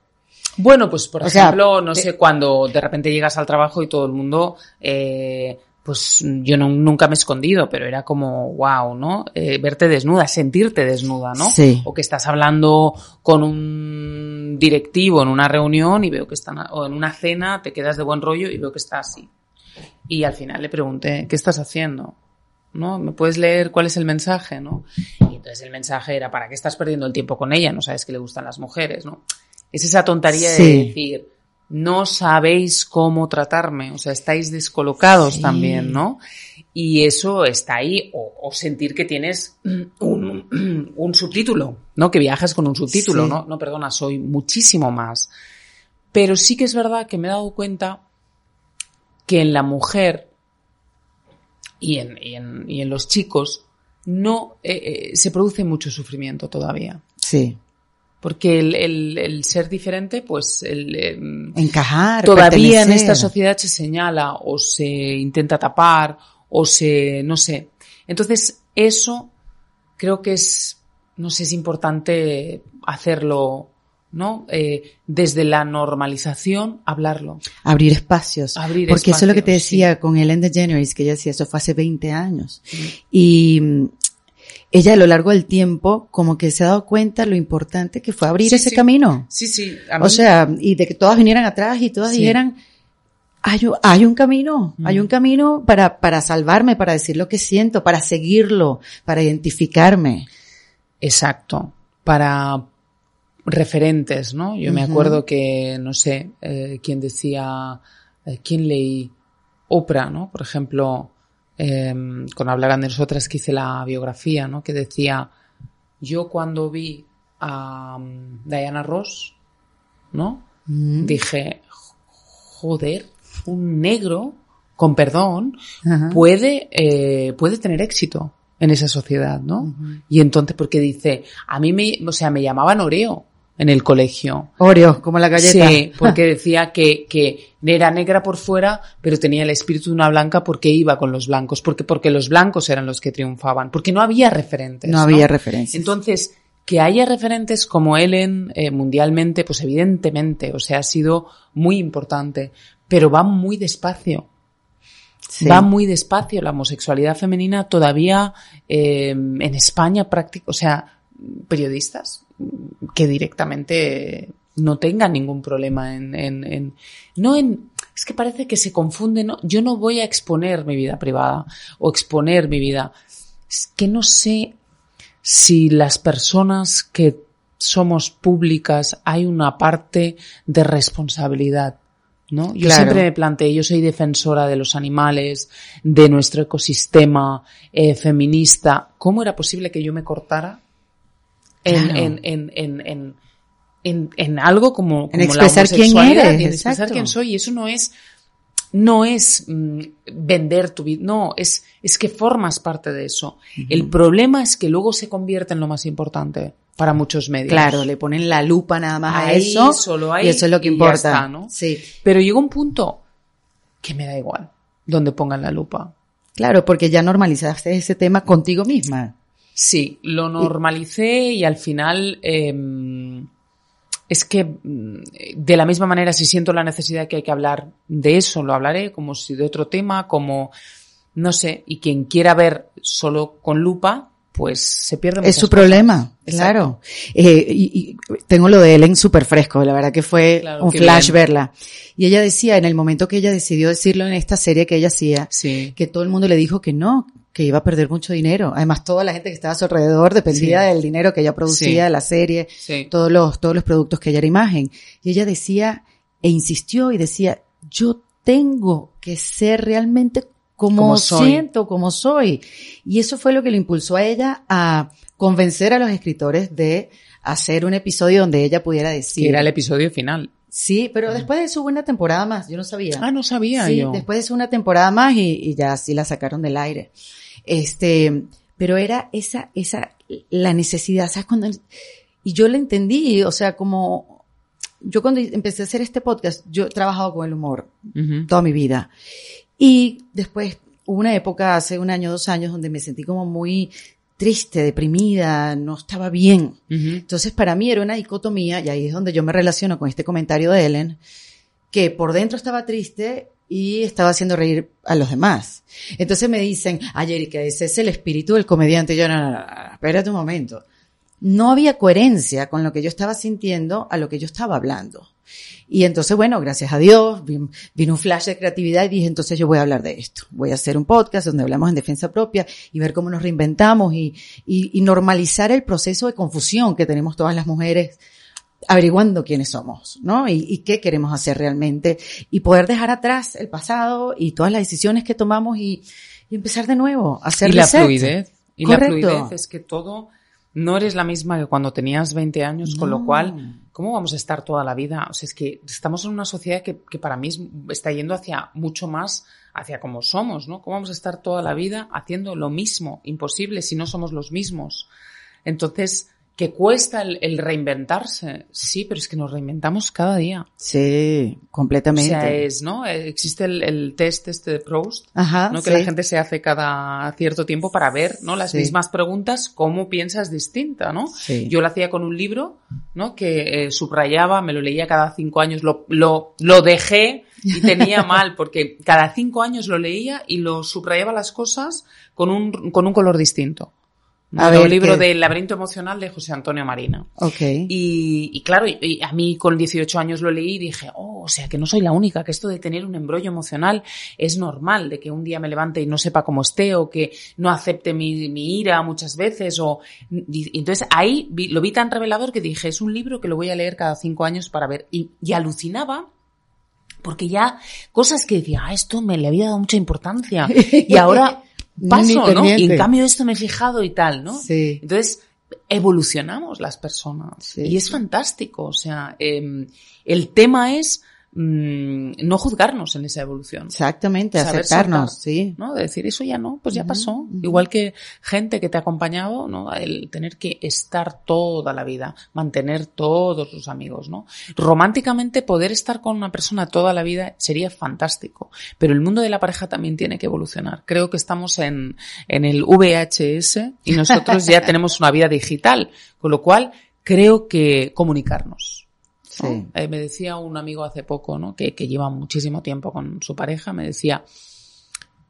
Bueno, pues por ejemplo, no sé, cuando de repente llegas al trabajo y todo el mundo, eh, pues yo no, nunca me he escondido, pero era como, wow, ¿no? Eh, verte desnuda, sentirte desnuda, ¿no? Sí. O que estás hablando con un directivo en una reunión y veo que están, o en una cena te quedas de buen rollo y veo que está así. Y al final le pregunté, ¿qué estás haciendo? ¿no? ¿Me puedes leer cuál es el mensaje, no? Y entonces el mensaje era, ¿para qué estás perdiendo el tiempo con ella? No sabes que le gustan las mujeres, ¿no? Es esa tontería de decir, no sabéis cómo tratarme, o sea, estáis descolocados también, ¿no? Y eso está ahí, o, sentir que tienes un, un, subtítulo, ¿no? Que viajas con un subtítulo, ¿no? No, perdona, soy muchísimo más. Pero sí que es verdad que me he dado cuenta que en la mujer y en, y en, y en los chicos no eh, eh, se produce mucho sufrimiento todavía. Sí. Porque el, el, el ser diferente, pues el em, encajar. Todavía en esta sociedad se señala o se intenta tapar o se, no sé. Entonces, eso creo que es, no sé, es importante hacerlo ¿no? Eh, desde la normalización, hablarlo. Abrir espacios. Abrir Porque eso es lo que te decía con Ellen DeGeneres, que ella decía, eso fue hace 20 años. Y ella a lo largo del tiempo como que se ha dado cuenta lo importante que fue abrir ese camino. Sí, sí. O sea, y de que todas vinieran atrás y todas dijeran, hay, hay, un camino, hay un camino para, para salvarme, para decir lo que siento, para seguirlo, para identificarme. Exacto. Para, referentes, ¿no? Yo me acuerdo que, no sé, eh, quién decía, eh, quién leí, Oprah, ¿no? Por ejemplo, eh, con Hablarán de nosotras que hice la biografía, ¿no? Que decía, yo cuando vi a um, Diana Ross, ¿no? Dije, joder, un negro, con perdón, puede, eh, puede tener éxito en esa sociedad, ¿no? Y entonces, porque dice, a mí me, o sea, me llamaban Oreo en el colegio. Oreo, como la galleta. Sí, porque decía que, que era negra por fuera, pero tenía el espíritu de una blanca porque iba con los blancos, porque, porque los blancos eran los que triunfaban, porque no había referentes. No, había referentes. Entonces, que haya referentes como Ellen eh, mundialmente, pues evidentemente, o sea, ha sido muy importante, pero va muy despacio. Va muy despacio la homosexualidad femenina todavía eh, en España práctico, o sea, periodistas que directamente no tengan ningún problema en, en, no en, es que parece que se confunde, no, yo no voy a exponer mi vida privada o exponer mi vida. Es que no sé si las personas que somos públicas hay una parte de responsabilidad. ¿No? Yo siempre me planteé, yo soy defensora de los animales, de nuestro ecosistema eh, feminista. ¿Cómo era posible que yo me cortara en, en, en, en, en, algo como, en expresar quién eres, en expresar quién soy. Y eso no es, no es mm, vender tu vida, no, es, es que formas parte de eso. El problema es que luego se convierte en lo más importante para muchos medios. Claro, le ponen la lupa nada más a eso. Solo hay, y eso es lo que importa. ¿no? Sí. Pero llega un punto que me da igual donde pongan la lupa. Claro, porque ya normalizaste ese tema contigo misma. Sí, lo normalicé y al final eh, es que mm, de la misma manera si siento la necesidad que hay que hablar de eso, lo hablaré como si de otro tema, como no sé, y quien quiera ver solo con lupa, pues se pierde. Es su problema, claro. Eh, y, tengo lo de Ellen súper fresco, la verdad que fue un flash verla. Y ella decía, en el momento que ella decidió decirlo en esta serie que ella hacía, que todo el mundo le dijo que no, que iba a perder mucho dinero. Además, toda la gente que estaba a su alrededor dependía del dinero que ella producía, de la serie, todos los, todos los productos que ella era imagen. Y ella decía, e insistió y decía, yo tengo que ser realmente como, siento, como soy. Y eso fue lo que le impulsó a ella a convencer a los escritores de hacer un episodio donde ella pudiera decir. Que era el episodio final. Sí, pero después de eso hubo una temporada más, yo no sabía. Ah, no sabía sí, yo. después de eso una temporada más y, y ya sí la sacaron del aire. Este, pero era esa, esa, la necesidad, ¿sabes? Cuando, y yo la entendí, o sea, como, yo cuando empecé a hacer este podcast, yo he trabajado con el humor Ujú. toda mi vida. Y después hubo una época, hace un año, dos años, donde me sentí como muy triste, deprimida, no estaba bien. Ujú. Entonces, para mí era una dicotomía, y ahí es donde yo me relaciono con este comentario de Ellen, que por dentro estaba triste y estaba haciendo reír a los demás. Entonces me dicen, ay, Erika, ese es el espíritu del comediante. Yo, no, no, no, espérate un momento. No había coherencia con lo que yo estaba sintiendo a lo que yo estaba hablando. Y entonces, bueno, gracias a Dios, vin- vino un flash de creatividad y dije, entonces yo voy a hablar de esto. Voy a hacer un podcast donde hablamos en defensa propia y ver cómo nos reinventamos y normalizar el proceso de confusión que tenemos todas las mujeres averiguando quiénes somos, ¿no? Y, y qué queremos hacer realmente y poder dejar atrás el pasado y todas las decisiones que tomamos y, y empezar de nuevo, hacer Y la fluidez. Y la Correcto. fluidez es que todo, no eres la misma que cuando tenías 20 años, con lo cual, ¿cómo vamos a estar toda la vida? O sea, es que estamos en una sociedad que, que para mí es- está yendo hacia mucho más hacia como somos, ¿no? ¿Cómo vamos a estar toda la vida haciendo lo mismo? Imposible si no somos los mismos. Entonces, ¿que cuesta el, el reinventarse? Sí, pero es que nos reinventamos cada día. Sí, O completamente. sea, es, ¿no? Existe el, el test este de Proust, Ajá, ¿no? Que sí. la gente se hace cada cierto tiempo para ver, ¿no? Las Sí. mismas preguntas, cómo piensas distinta, ¿no? Sí. Yo lo hacía con un libro, ¿no? Que eh, subrayaba, me lo leía cada cinco años, lo, lo, lo dejé y tenía mal, porque cada cinco años lo leía y lo subrayaba las cosas con un, con un color distinto. A ver, un libro ¿qué? del laberinto emocional de José Antonio Marina. Ok. Y, y claro, y, y a mí con 18 años lo leí y dije, oh, o sea, que no soy la única, que esto de tener un embrollo emocional es normal, de que un día me levante y no sepa cómo esté, o que no acepte mi, mi ira muchas veces, o... entonces ahí vi- lo vi tan revelador que dije, es un libro que lo voy a leer cada cinco años para ver. Y, y alucinaba porque ya cosas que decía, ah, esto me le había dado mucha importancia. Y ahora paso, ¿no? Y en cambio esto me he fijado y tal, ¿no? Sí. Entonces, evolucionamos las personas. Sí. Y es fantástico. O sea, eh, el tema es mm, no juzgarnos en esa evolución. Exactamente, Saber aceptarnos, sí. ¿no? De decir, eso ya no, pues ya pasó. Igual que gente que te ha acompañado, ¿no? El tener que estar toda la vida, mantener todos los amigos, ¿no? Románticamente poder estar con una persona toda la vida sería fantástico. Pero el mundo de la pareja también tiene que evolucionar. Creo que estamos en, en el VHS y nosotros ya tenemos una vida digital. Con lo cual, creo que comunicarnos. ¿No? Sí. Eh, me decía un amigo hace poco, ¿no? Que, que lleva muchísimo tiempo con su pareja, me decía,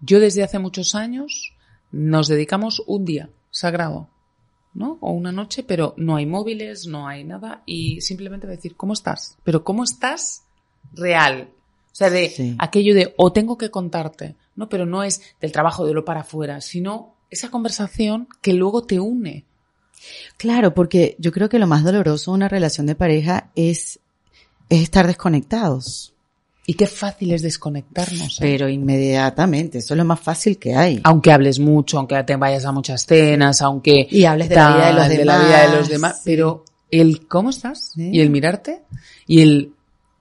yo desde hace muchos años nos dedicamos un día sagrado, ¿no? O una noche, pero no hay móviles, no hay nada y simplemente decir, ¿cómo estás? Pero ¿cómo estás real? O sea, de Sí. aquello de, o tengo que contarte, ¿no? Pero no es del trabajo de lo para afuera, sino esa conversación que luego te une. Claro, porque yo creo que lo más doloroso de una relación de pareja es, es estar desconectados. Y qué fácil es desconectarnos. ¿eh? Pero inmediatamente, eso es lo más fácil que hay. aunque hables mucho, aunque te vayas a muchas cenas, aunque Y hables de la vida de los tal, la vida de los demás, sí. pero el cómo estás Sí. y el mirarte y el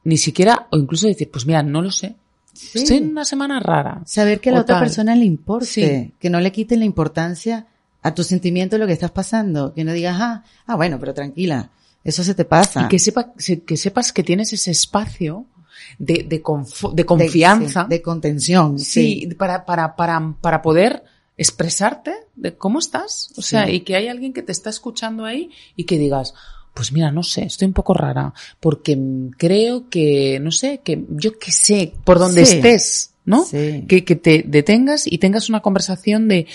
ni siquiera o incluso decir, pues mira, no lo sé. Sí. Estoy en una semana rara. Saber que a la otra tal. persona le importe, que no le quiten la importancia a tu sentimiento de lo que estás pasando, que no digas, ah, ah, bueno, pero tranquila, eso se te pasa. Y que sepa se- que sepas que tienes ese espacio de de, confianza, sí, de, contención, sí, sí. para para para para poder expresarte de cómo estás, o sea, Sí. y que hay alguien que te está escuchando ahí y que digas, pues mira, no sé, estoy un poco rara, porque creo que, no sé, que yo que sé, por donde Sí. estés, ¿no? Sí. Que, que te detengas y tengas una conversación de,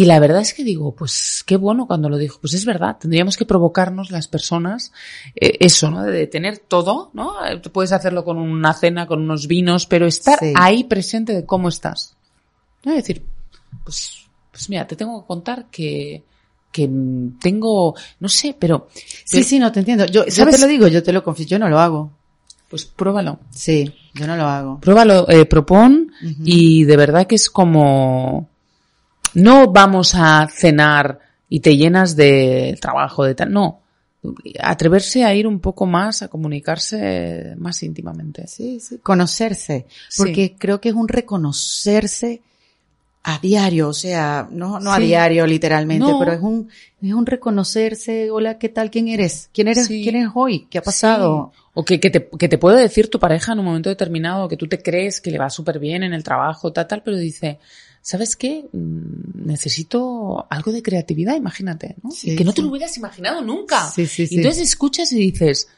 y la verdad es que digo, pues qué bueno cuando lo dijo, pues es verdad, tendríamos que provocarnos las personas eh, eso, ¿no? De tener todo, ¿no? Eh, Puedes hacerlo con una cena, con unos vinos, pero estar Sí. ahí presente de cómo estás. ¿no? Es decir, pues, pues mira, te tengo que contar que, que tengo, no sé, pero, Sí, pero- sí, no te entiendo. Yo, yo ¿Sabes? te lo digo, yo te lo confieso, yo no lo hago. pues pruébalo. Sí, yo no lo hago. Pruébalo, eh, propón y de verdad que es como, no vamos a cenar y te llenas de trabajo, de tal, no. atreverse a ir un poco más, a comunicarse más íntimamente. Sí, sí. Conocerse. Porque creo que es un reconocerse a diario, o sea, no, no a diario literalmente, pero es un, es un reconocerse, hola, ¿qué tal? ¿Quién eres? ¿Quién eres? ¿Quién eres hoy? ¿Qué ha pasado? O que, que, te, que te puede decir tu pareja en un momento determinado que tú te crees que le va súper bien en el trabajo, tal, tal, pero dice, ¿sabes qué? Mm, necesito algo de creatividad, imagínate, ¿no? que no te lo hubieras imaginado nunca. Sí, sí, y entonces escuchas y dices,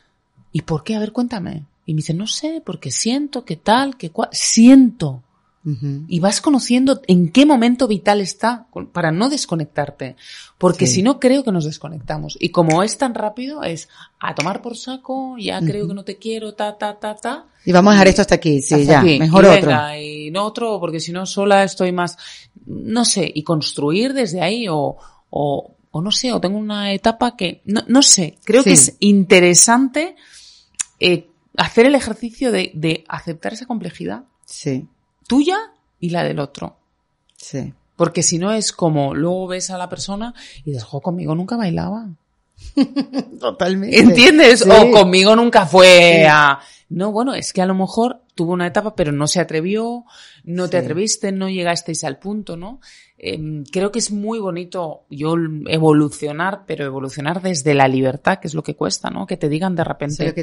¿y por qué? A ver, cuéntame. Y me dice, no sé, porque siento que tal, que cual, siento. Y vas conociendo en qué momento vital está para no desconectarte. Porque si no, creo que nos desconectamos. Y como es tan rápido, es a tomar por saco, ya creo que no te quiero, ta, ta, ta, ta. Y vamos a dejar esto hasta aquí, sí, ya, mejor otro. y no otro, porque si no, sola estoy más, no sé, y construir desde ahí o, o, o no sé, o tengo una etapa que, no, no sé, creo que es interesante eh, hacer el ejercicio de, de aceptar esa complejidad. Sí tuya y la del otro. Sí. Porque si no es como luego ves a la persona y dices, jo, conmigo nunca bailaba. Totalmente. ¿Entiendes? O conmigo nunca fue a... No, bueno, es que a lo mejor tuvo una etapa, pero no se atrevió, no te atreviste, no llegasteis al punto, ¿no? Em, creo que es muy bonito yo evolucionar, pero evolucionar desde la libertad, que es lo que cuesta, ¿no? Que te digan de repente,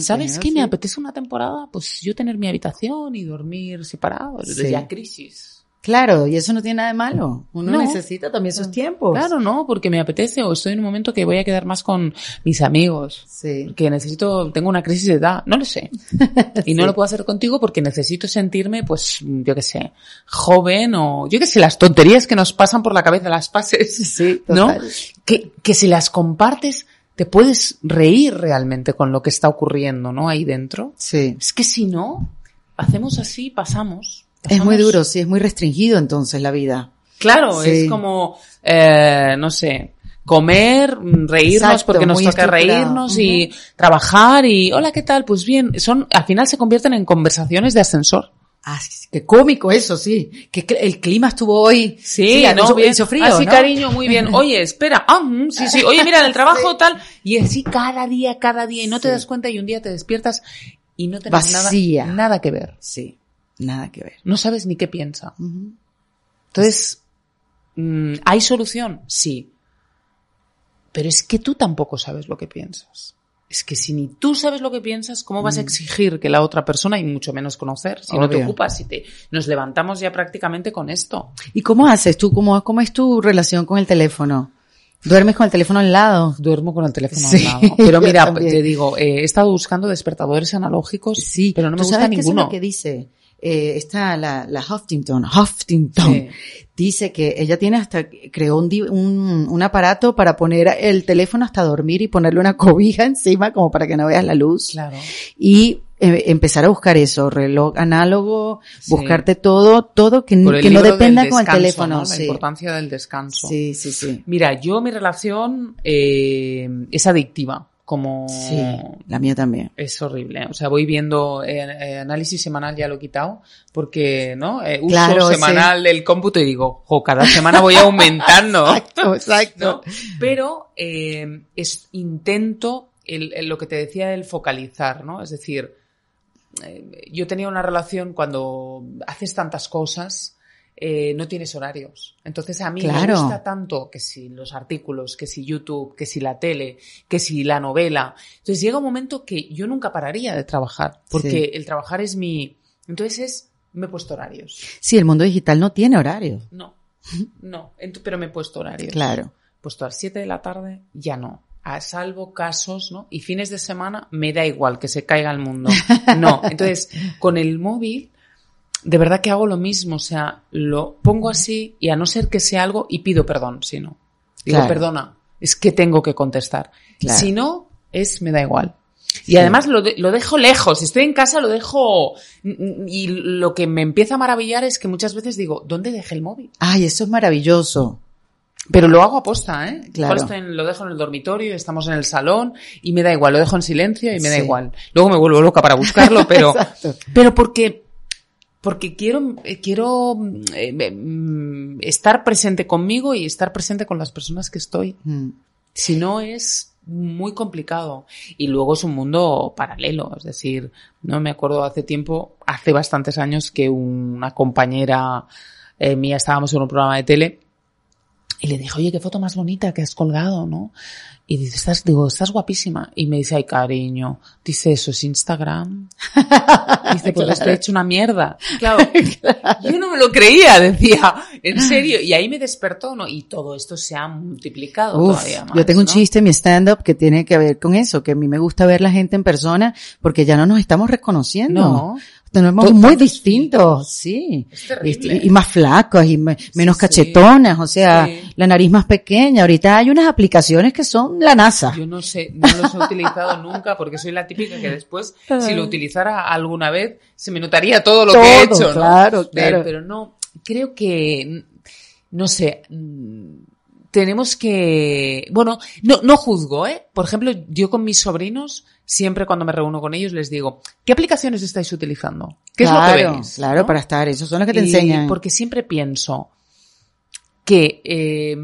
¿sabes qué? Me apetece una temporada, pues yo tener mi habitación y dormir separado, ya crisis. Claro, y eso no tiene nada de malo. Uno necesita también sus tiempos. Claro, no, porque me apetece o estoy en un momento que voy a quedar más con mis amigos. Sí. Que necesito, tengo una crisis de edad, no lo sé. Y no lo puedo hacer contigo porque necesito sentirme, pues, yo qué sé, joven o, yo qué sé, las tonterías que nos pasan por la cabeza, las pases. Sí, ¿no? Que, que si las compartes, te puedes reír realmente con lo que está ocurriendo, ¿no? Ahí dentro. Sí. Es que si no, hacemos así, pasamos. Es muy duro, sí, es muy restringido entonces la vida. Claro, es como, eh, no sé, comer, reírnos porque nos toca reírnos y trabajar y hola, ¿qué tal? Pues bien, son, al final se convierten en conversaciones de ascensor. Ah, qué cómico eso, sí. Que el clima estuvo hoy. Sí, no, bien. frío, así, cariño, muy bien. Oye, espera. Ah, sí, sí. Oye, mira, el trabajo tal. Y así cada día, cada día. Y no te das cuenta y un día te despiertas y no tienes nada, nada que ver. Sí. Nada que ver. No sabes ni qué piensa. Entonces, mm, ¿hay solución? Sí. Pero es que tú tampoco sabes lo que piensas. Es que si ni tú sabes lo que piensas, ¿cómo vas a mm. exigir que la otra persona, y mucho menos conocer, si no te ocupas, si te, nos levantamos ya prácticamente con esto? ¿Y cómo haces tú? ¿Cómo, cómo es tu relación con el teléfono? ¿Duermes con el teléfono al lado? Duermo con el teléfono al lado. Pero mira, te digo, eh, he estado buscando despertadores analógicos, sí, pero no me gusta ninguno. es lo que dice? Eh, está la, la Huffington, Huffington, dice que ella tiene hasta, creó un, un, un, aparato para poner el teléfono hasta dormir y ponerle una cobija encima como para que no veas la luz. Claro. Y eh, empezar a buscar eso, reloj análogo, buscarte todo, todo que, que no dependa con el teléfono. La importancia del descanso. Sí, sí, sí. Mira, yo mi relación eh, es adictiva como sí, la mía también. es horrible. O sea voy viendo eh, eh, análisis semanal ya lo he quitado porque no eh, uso semanal del cómputo y digo jo, cada semana voy aumentando exacto exacto. Pero es intento el, lo que te decía del focalizar no es decir yo tenía una relación cuando haces tantas cosas eh, no tienes horarios. Entonces a mí me gusta tanto que si los artículos, que si YouTube, que si la tele, que si la novela. Entonces llega un momento que yo nunca pararía de trabajar, porque el trabajar es mi... Entonces me he puesto horarios. Sí, el mundo digital no tiene horarios. No, no, pero me he puesto horarios. Claro. He puesto a las 7 de la tarde, ya no. A salvo casos, ¿no? Y fines de semana me da igual que se caiga el mundo. No. Entonces, con el móvil de verdad que hago lo mismo, o sea, lo pongo así y a no ser que sea algo y pido perdón, si no. Digo, perdona, es que tengo que contestar. Si no, es, me da igual. Y además lo, lo, dejo lejos, si estoy en casa lo dejo y lo que me empieza a maravillar es que muchas veces digo, ¿dónde dejé el móvil? Ay, eso es maravilloso. Pero lo hago a posta, ¿eh? Claro. lo dejo en el dormitorio, estamos en el salón y me da igual, lo dejo en silencio y me da igual. Luego me vuelvo loca para buscarlo, pero, pero porque porque quiero, eh, quiero eh, mm, estar presente conmigo y estar presente con las personas que estoy. Mm. Si no es, muy complicado. Y luego es un mundo paralelo, es decir, no me acuerdo hace tiempo, hace bastantes años que una compañera eh, mía estábamos en un programa de tele y le dije, oye, qué foto más bonita que has colgado, ¿no? Y dice, estás, digo, estás guapísima. Y me dice, ay, cariño. Dice, eso es Instagram. Dice, porque estoy hecho una mierda. Claro, Yo no me lo creía, decía, en serio. Y ahí me despertó, ¿no? Y todo esto se ha multiplicado todavía más. Yo tengo un chiste en mi stand-up que tiene que ver con eso, que a mí me gusta ver la gente en persona porque ya no nos estamos reconociendo. No tenemos muy distintos, sí. Y, más flacos y menos cachetonas, o sea, la nariz más pequeña. Ahorita hay unas aplicaciones que son la NASA. Yo no sé, no los he utilizado nunca porque soy la típica que después, si lo utilizara alguna vez, se me notaría todo lo que he hecho, ¿no? Claro, claro. Pero no, creo que, no sé, tenemos que, bueno, no, no juzgo, ¿eh? Por ejemplo, yo con mis sobrinos, siempre cuando me reúno con ellos les digo, ¿qué aplicaciones estáis utilizando? ¿Qué es lo que veis? Claro, para estar, esos son los que te enseñan. Porque siempre pienso que eh,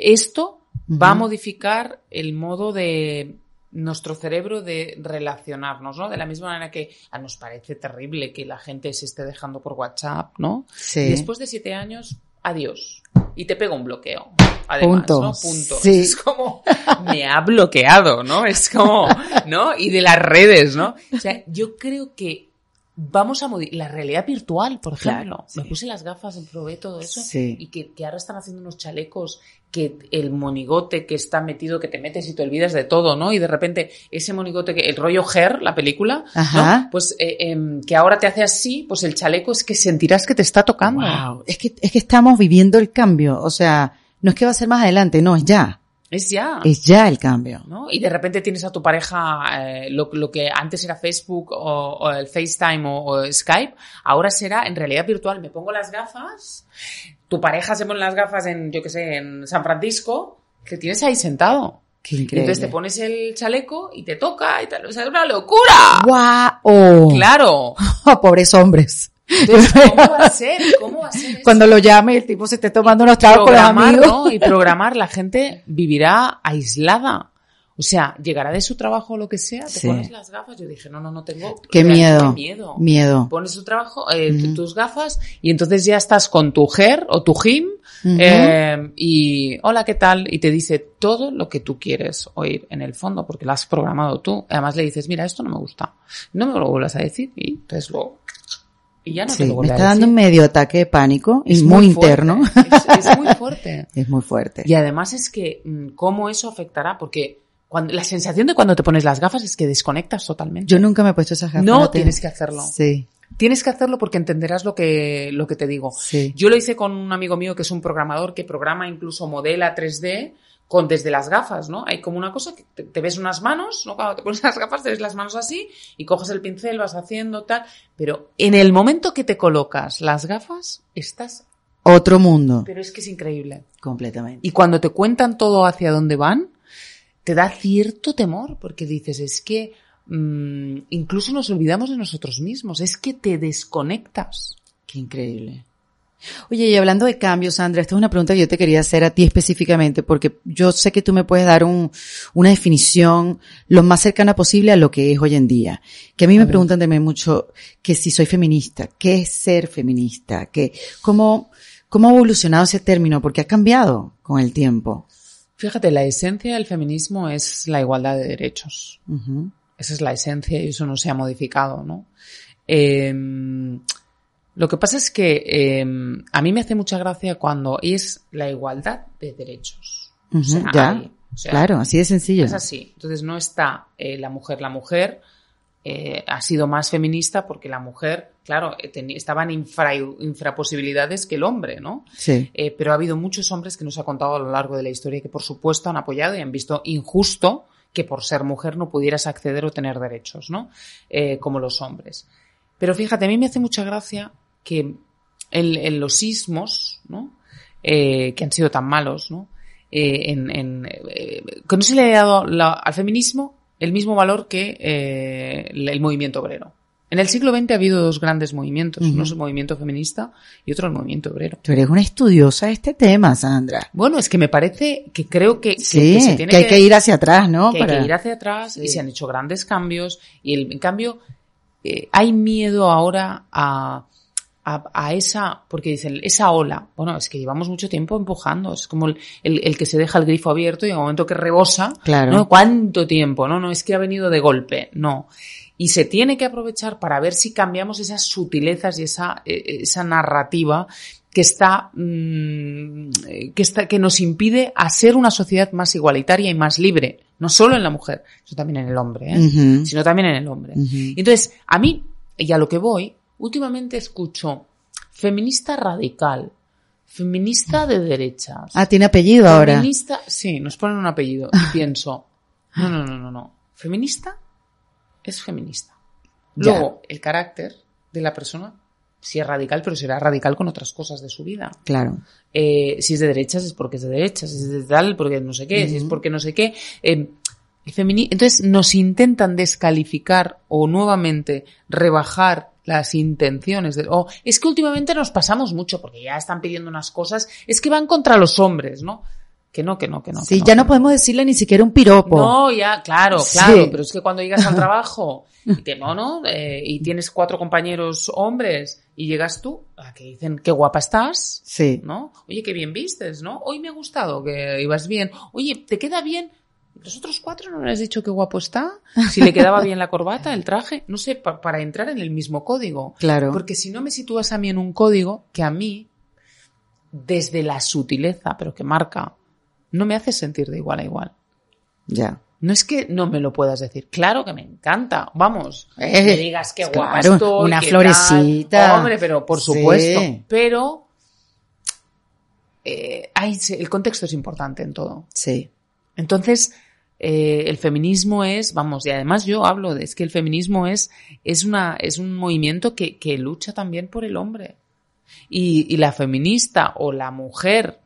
esto va a modificar el modo de nuestro cerebro de relacionarnos, ¿no? De la misma manera que a nos parece terrible que la gente se esté dejando por WhatsApp, ¿no? Sí. Y después de siete años, adiós. Y te pega un bloqueo. Además, Punto. ¿no? Punto. Sí. Es como, me ha bloqueado, ¿no? Es como, ¿no? Y de las redes, ¿no? O sea, yo creo que vamos a modificar la realidad virtual, por ejemplo. Me puse las gafas, probé todo eso y que, que, ahora están haciendo unos chalecos que el monigote que está metido, que te metes y te olvidas de todo, ¿no? Y de repente ese monigote, que el rollo Her, la película, ¿no? Pues eh, em, que ahora te hace así, pues el chaleco es que sentirás que te está tocando. Wow. Es que, es que estamos viviendo el cambio, o sea, no es que va a ser más adelante, no, es ya. Es ya. Es ya el cambio. ¿no? Y de repente tienes a tu pareja eh, lo, lo, que antes era Facebook o, el FaceTime o, Skype, ahora será en realidad virtual. Me pongo las gafas, tu pareja se pone las gafas en, yo qué sé, en San Francisco, que tienes ahí sentado. Qué increíble. Entonces te pones el chaleco y te toca y tal. O sea, es una locura. ¡Guau! Claro. Pobres hombres. ¿Cómo va a ser? ¿Cómo va a ser Cuando lo llame el tipo se esté tomando unos tragos con los amigos. Y programar, la gente vivirá aislada. O sea, llegará de su trabajo o lo que sea, te pones las gafas. Yo dije, no, no, no tengo. Qué miedo. miedo. Miedo. Pones tu trabajo, eh, tus gafas y entonces ya estás con tu GER o tu GIM eh, y hola, ¿qué tal? Y te dice todo lo que tú quieres oír en el fondo porque lo has programado tú. Además le dices, mira, esto no me gusta. No me lo vuelvas a decir y entonces luego y ya no te lo me está dando un medio ataque de pánico, es muy, interno. Es, muy fuerte. es muy fuerte. Y además es que, mm, ¿cómo eso afectará? Porque cuando, la sensación de cuando te pones las gafas es que desconectas totalmente. Yo nunca me he puesto esas gafas. No, tienes que hacerlo. Sí. Tienes que hacerlo porque entenderás lo que, lo que te digo. Sí. Yo lo hice con un amigo mío que es un programador que programa incluso modela 3D con desde las gafas, ¿no? Hay como una cosa que te, ves unas manos, ¿no? Cuando te pones las gafas te ves las manos así y coges el pincel, vas haciendo tal, pero en el momento que te colocas las gafas, estás otro mundo. Pero es que es increíble. Completamente. Y cuando te cuentan todo hacia dónde van, te da cierto temor porque dices, es que mmm, incluso nos olvidamos de nosotros mismos, es que te desconectas. Qué increíble. Oye, y hablando de cambios, Sandra, esta es una pregunta que yo te quería hacer a ti específicamente, porque yo sé que tú me puedes dar un, una definición lo más cercana posible a lo que es hoy en día. Que a mí me preguntan también mucho que si soy feminista, qué es ser feminista, que, cómo, cómo ha evolucionado ese término, porque ha cambiado con el tiempo. Fíjate, la esencia del feminismo es la igualdad de derechos. Esa es la esencia y eso no se ha modificado, ¿no? Eh, lo que pasa es que em, a mí me hace mucha gracia cuando es la igualdad de derechos. ya, claro, así de sencillo. Es así. Entonces no está eh, la mujer, la mujer eh, ha sido más feminista porque la mujer, claro, eh, estaba en infra, infraposibilidades que el hombre, ¿no? Sí. pero ha habido muchos hombres que nos ha contado a lo largo de la historia que por supuesto han apoyado y han visto injusto que por ser mujer no pudieras acceder o tener derechos, ¿no? como los hombres. Pero fíjate, a mí me hace mucha gracia que en, los sismos, ¿no? Eh, que han sido tan malos, ¿no? Eh, en, eh, que no se le ha dado al feminismo el mismo valor que el movimiento obrero. En el siglo XX ha habido dos grandes movimientos. Uno es el movimiento feminista y otro el movimiento obrero. Tú eres una estudiosa de este tema, Sandra. Bueno, es que me parece que creo que, Sí, que se que, tiene hay que ir hacia atrás, ¿no? que hay Para- que ir hacia atrás Sí. y se han hecho grandes cambios y el- en cambio eh, hay miedo ahora a, a, a esa, porque dicen, esa ola, bueno, es que llevamos mucho tiempo empujando, es como el, el- el que se deja el grifo abierto y en el momento que rebosa, Claro. ¿no? ¿Cuánto tiempo? No, no, es que ha venido de golpe, no. Y se tiene que aprovechar para ver si cambiamos esas sutilezas y esa, eh, esa narrativa que está, mm, que está, que nos impide a ser una sociedad más igualitaria y más libre. No solo en la mujer, eso también en el hombre, ¿eh? Sino también en el hombre. Entonces, a mí, y a lo que voy, últimamente escucho feminista radical, feminista de derechas. Ah, tiene apellido ahora. Feminista, sí, nos ponen un apellido y pienso, no, no, no, no, no. Feminista es feminista. Ya. Luego, el carácter de la persona sí es radical, pero será radical con otras cosas de su vida. Claro. Eh, si es de derechas es porque es de derechas, si es de tal porque no sé qué, si es porque no sé qué. Eh, Entonces nos intentan descalificar o nuevamente rebajar las intenciones de, o es que últimamente nos pasamos mucho porque ya están pidiendo unas cosas, es que van contra los hombres, ¿no? Que no, que no, que no. sí, que ya no podemos decirle ni siquiera un piropo. no, ya, claro, Sí. claro, pero es que cuando llegas al trabajo y, te, no, no, eh, y tienes cuatro compañeros hombres y llegas tú, a que dicen qué guapa estás, Sí. ¿no? Oye, qué bien vistes, ¿no? Hoy me ha gustado que ibas bien. Oye, ¿te queda bien? ¿Los otros cuatro no le has dicho qué guapo está? Si le quedaba bien la corbata, el traje, no sé, pa- para entrar en el mismo código. Claro. Porque si no me sitúas a mí en un código que a mí, desde la sutileza, pero que marca, no me hace sentir de igual a igual. Ya. No es que no me lo puedas decir. Claro que me encanta. Vamos. Eh, me digas qué claro, estoy. una qué florecita. tal. Hombre, pero por Sí. supuesto. Pero eh, hay- el contexto es importante en todo. Sí. Entonces, eh, el feminismo es, vamos, y además yo hablo de es que el feminismo es, es una, es un movimiento que, que lucha también por el hombre. Y, y la feminista o la mujer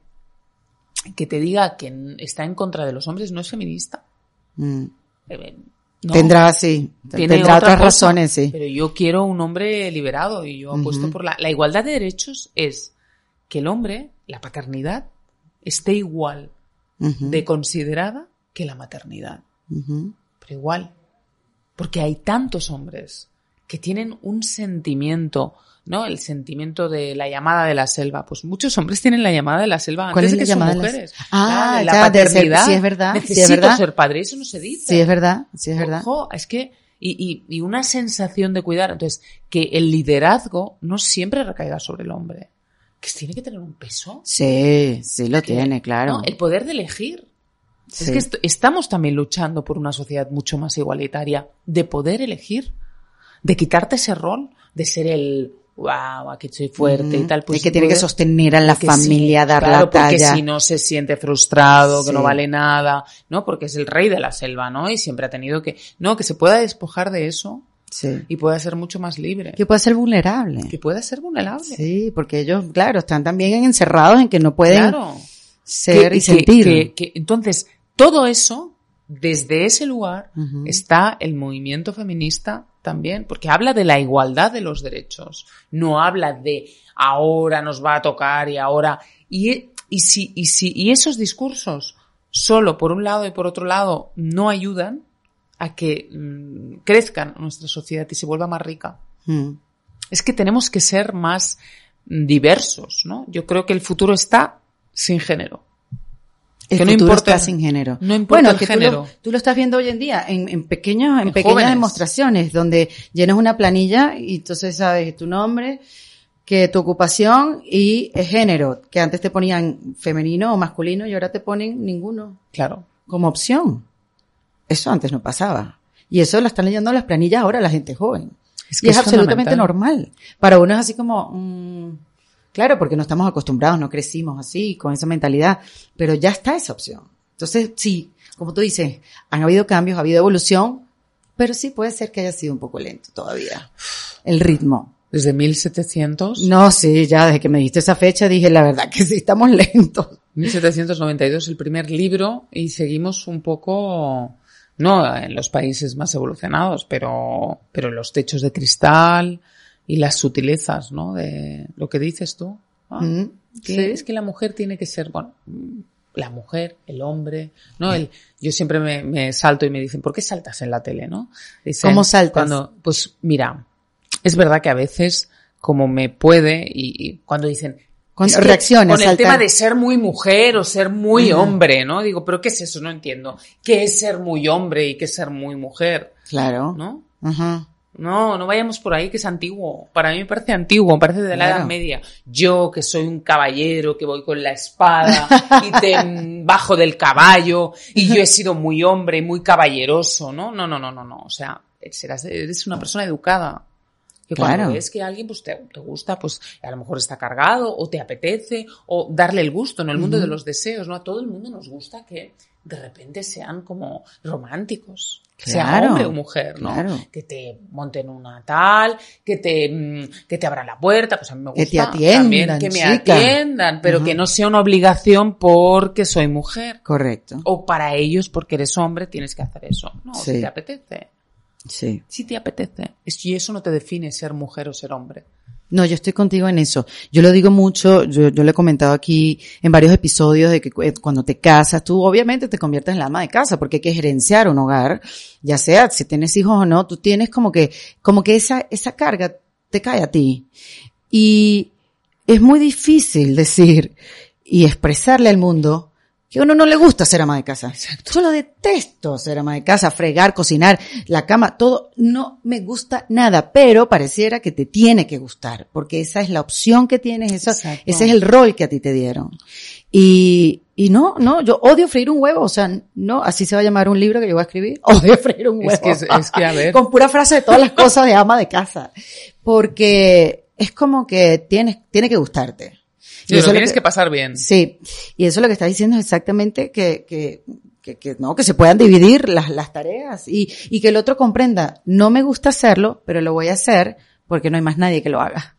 que te diga que está en contra de los hombres no es feminista. Mm. Eh, no. Tendrá, sí. Tiene Tendrá otra otras cosa, razones, sí. Pero yo quiero un hombre liberado y yo apuesto por la, la igualdad de derechos es que el hombre, la paternidad, esté igual de considerada que la maternidad. Pero igual. Porque hay tantos hombres que tienen un sentimiento, ¿no? El sentimiento de la llamada de la selva. Pues muchos hombres tienen la llamada de la selva ¿Cuál antes es de la que son de mujeres. Ah, la ya, de ser- paternidad. sí, es verdad, sí, es Necesito verdad. ser padre, eso no se dice. Sí, es verdad, sí, es verdad. Ojo, es que, y, y, y una sensación de cuidar. Entonces, que el liderazgo no siempre recaiga sobre el hombre. Que tiene que tener un peso. Sí, sí lo Que- tiene, claro. ¿no? El poder de elegir. Sí. Es que est- estamos también luchando por una sociedad mucho más igualitaria, de poder elegir, de quitarte ese rol, de ser el wow, aquí soy fuerte y tal. Pues el que tiene que sostener a la familia, sí, dar claro, la talla. Porque si no se siente frustrado, que no vale nada, ¿no? Porque es el rey de la selva, ¿no? Y siempre ha tenido que, no, que se pueda despojar de eso Sí. y pueda ser mucho más libre. Que puede ser vulnerable. Que pueda ser vulnerable. Sí, porque ellos, claro, están también encerrados en que no pueden Claro. ser Que- y que- sentir. que- entonces, todo eso, desde ese lugar, está el movimiento feminista también, porque habla de la igualdad de los derechos, no habla de ahora nos va a tocar y ahora. Y, y, si, y, si, y esos discursos, solo por un lado y por otro lado, no ayudan a que mm, crezcan nuestra sociedad y se vuelva más rica. Mm. Es que tenemos que ser más diversos, ¿no? Yo creo que el futuro está sin género. El Que no importa- sin género. no importa bueno, el que tú género. lo, tú lo estás viendo hoy en día en, en pequeños, en, En pequeñas jóvenes. demostraciones donde llenas una planilla y entonces sabes tu nombre, que tu ocupación y el género, que antes te ponían femenino o masculino y ahora te ponen ninguno Claro. como opción. Eso antes no pasaba. Y eso lo están leyendo las planillas ahora la gente joven. Es y es, absolutamente normal. Para uno es así como, mm, claro, porque no estamos acostumbrados, no crecimos así, con esa mentalidad, pero ya está esa opción. Entonces, sí, como tú dices, han habido cambios, ha habido evolución, pero sí puede ser que haya sido un poco lento todavía. El ritmo. Desde 1700. No, sí, ya desde que me diste esa fecha dije la verdad que sí, estamos lentos. 1792 el primer libro y seguimos un poco No en los países más evolucionados, pero, pero los techos de cristal y las sutilezas, ¿no? De lo que dices tú. Ah, Mm, que sí. es que la mujer tiene que ser, bueno, mm, la mujer, el hombre, ¿no? El, yo siempre me, me salto y me dicen, ¿por qué saltas en la tele, no? Dicen, ¿Cómo saltas? Cuando, pues mira, es verdad que a veces, como me puede, y, y cuando dicen, Con es que reacciones, Con el saltar. tema de ser muy mujer o ser muy Ujú. hombre, ¿no? Digo, ¿pero qué es eso? No entiendo. ¿Qué es ser muy hombre y qué es ser muy mujer? Claro. ¿No? Ajá. No, no vayamos por ahí que es antiguo. Para mí me parece antiguo, me parece de la Claro. Edad Media. Yo que soy un caballero, que voy con la espada y te bajo del caballo y yo he sido muy hombre muy caballeroso, ¿no? No, no, no, no, no. O sea, serás, eres una persona educada. Que cuando Claro. ves que alguien pues te, te gusta, pues a lo mejor está cargado o te apetece o darle el gusto en el mundo de los deseos, ¿no? A todo el mundo nos gusta que de repente sean como románticos. Sea Claro, hombre o mujer, ¿no? claro. que te monten una tal, que te, mm, que te abran la puerta, pues a mí me gusta Que te atiendan, también que me chica. atiendan, pero Ajá. que no sea una obligación porque soy mujer. Correcto. O para ellos, porque eres hombre, tienes que hacer eso. No, Sí. si te apetece. Sí. Si te apetece. Y eso no te define ser mujer o ser hombre. No, yo estoy contigo en eso. Yo lo digo mucho, yo, lo he comentado aquí en varios episodios de que eh, cuando te casas, tú obviamente te conviertes en la ama de casa porque hay que gerenciar un hogar, ya sea si tienes hijos o no, tú tienes como que, como que esa, esa carga te cae a ti. Y es muy difícil decir y expresarle al mundo que a uno no le gusta ser ama de casa. Yo lo detesto ser ama de casa, fregar, cocinar, la cama, todo. No me gusta nada, pero pareciera que te tiene que gustar, porque esa es la opción que tienes, esa, Exacto. ese es el rol que a ti te dieron. Y, y no, no, yo odio freír un huevo, o sea, no, así se va a llamar un libro que yo voy a escribir. Odio freír un huevo. Es que, es que, a ver, Con pura frase de todas las cosas de ama de casa. Porque es como que tienes, tiene que gustarte. Sí, eso lo es lo tienes que pasar bien. Sí, y eso lo que está diciendo es exactamente que, que, que, que no, que se puedan dividir las, las tareas y, y que el otro comprenda, no me gusta hacerlo, pero lo voy a hacer porque no hay más nadie que lo haga.